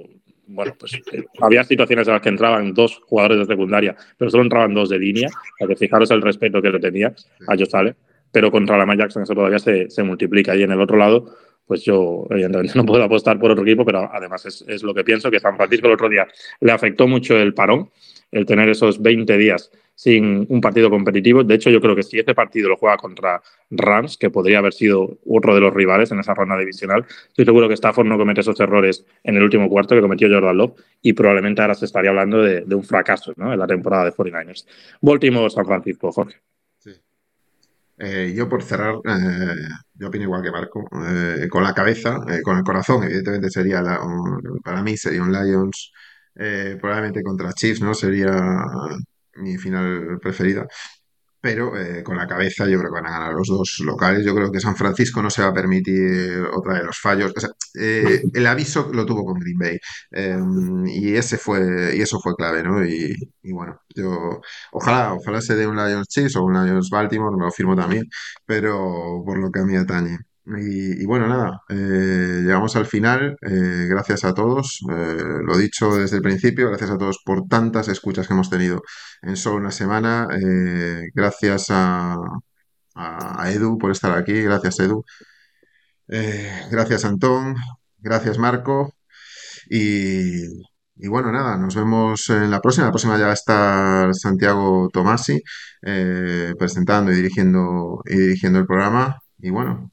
bueno, pues eh, había situaciones en las que entraban dos jugadores de secundaria, pero solo entraban dos de línea, para que fijaros el respeto que le tenía a Josh Allen, pero contra la Jackson eso todavía se, se multiplica. Y en el otro lado, pues yo evidentemente no puedo apostar por otro equipo, pero además es, es, lo que pienso, que San Francisco el otro día le afectó mucho el parón, el tener esos 20 días sin un partido competitivo. De hecho, yo creo que si este partido lo juega contra Rams, que podría haber sido otro de los rivales en esa ronda divisional, estoy seguro que Stafford no comete esos errores en el último cuarto que cometió Jordan Love y probablemente ahora se estaría hablando de, un fracaso ¿no? en la temporada de 49ers. Baltimore, San Francisco, Jorge. Eh, yo por cerrar, eh, yo opino igual que Marco, eh, con la cabeza, con el corazón, evidentemente sería, para mí sería un Lions, probablemente contra Chiefs, ¿no? Sería mi final preferida. Pero eh, con la cabeza yo creo que van a ganar los dos locales. Yo creo que San Francisco no se va a permitir otra de los fallos. O sea, eh, el aviso lo tuvo con Green Bay. Eh, y ese fue, y eso fue clave, ¿no? Y, y, bueno, yo ojalá, ojalá se dé un Lions Chiefs o un Lions Baltimore, me lo firmo también, pero por lo que a mí atañe. Y, bueno, nada, eh, llegamos al final. Eh, gracias a todos, eh, lo dicho desde el principio, gracias a todos por tantas escuchas que hemos tenido en solo una semana. Gracias a, Edu por estar aquí, gracias Edu. Gracias Antón, gracias Marco. Y, bueno, nada, nos vemos en la próxima. La próxima ya va a estar Santiago Tomasi presentando y dirigiendo, y dirigiendo el programa. Y bueno.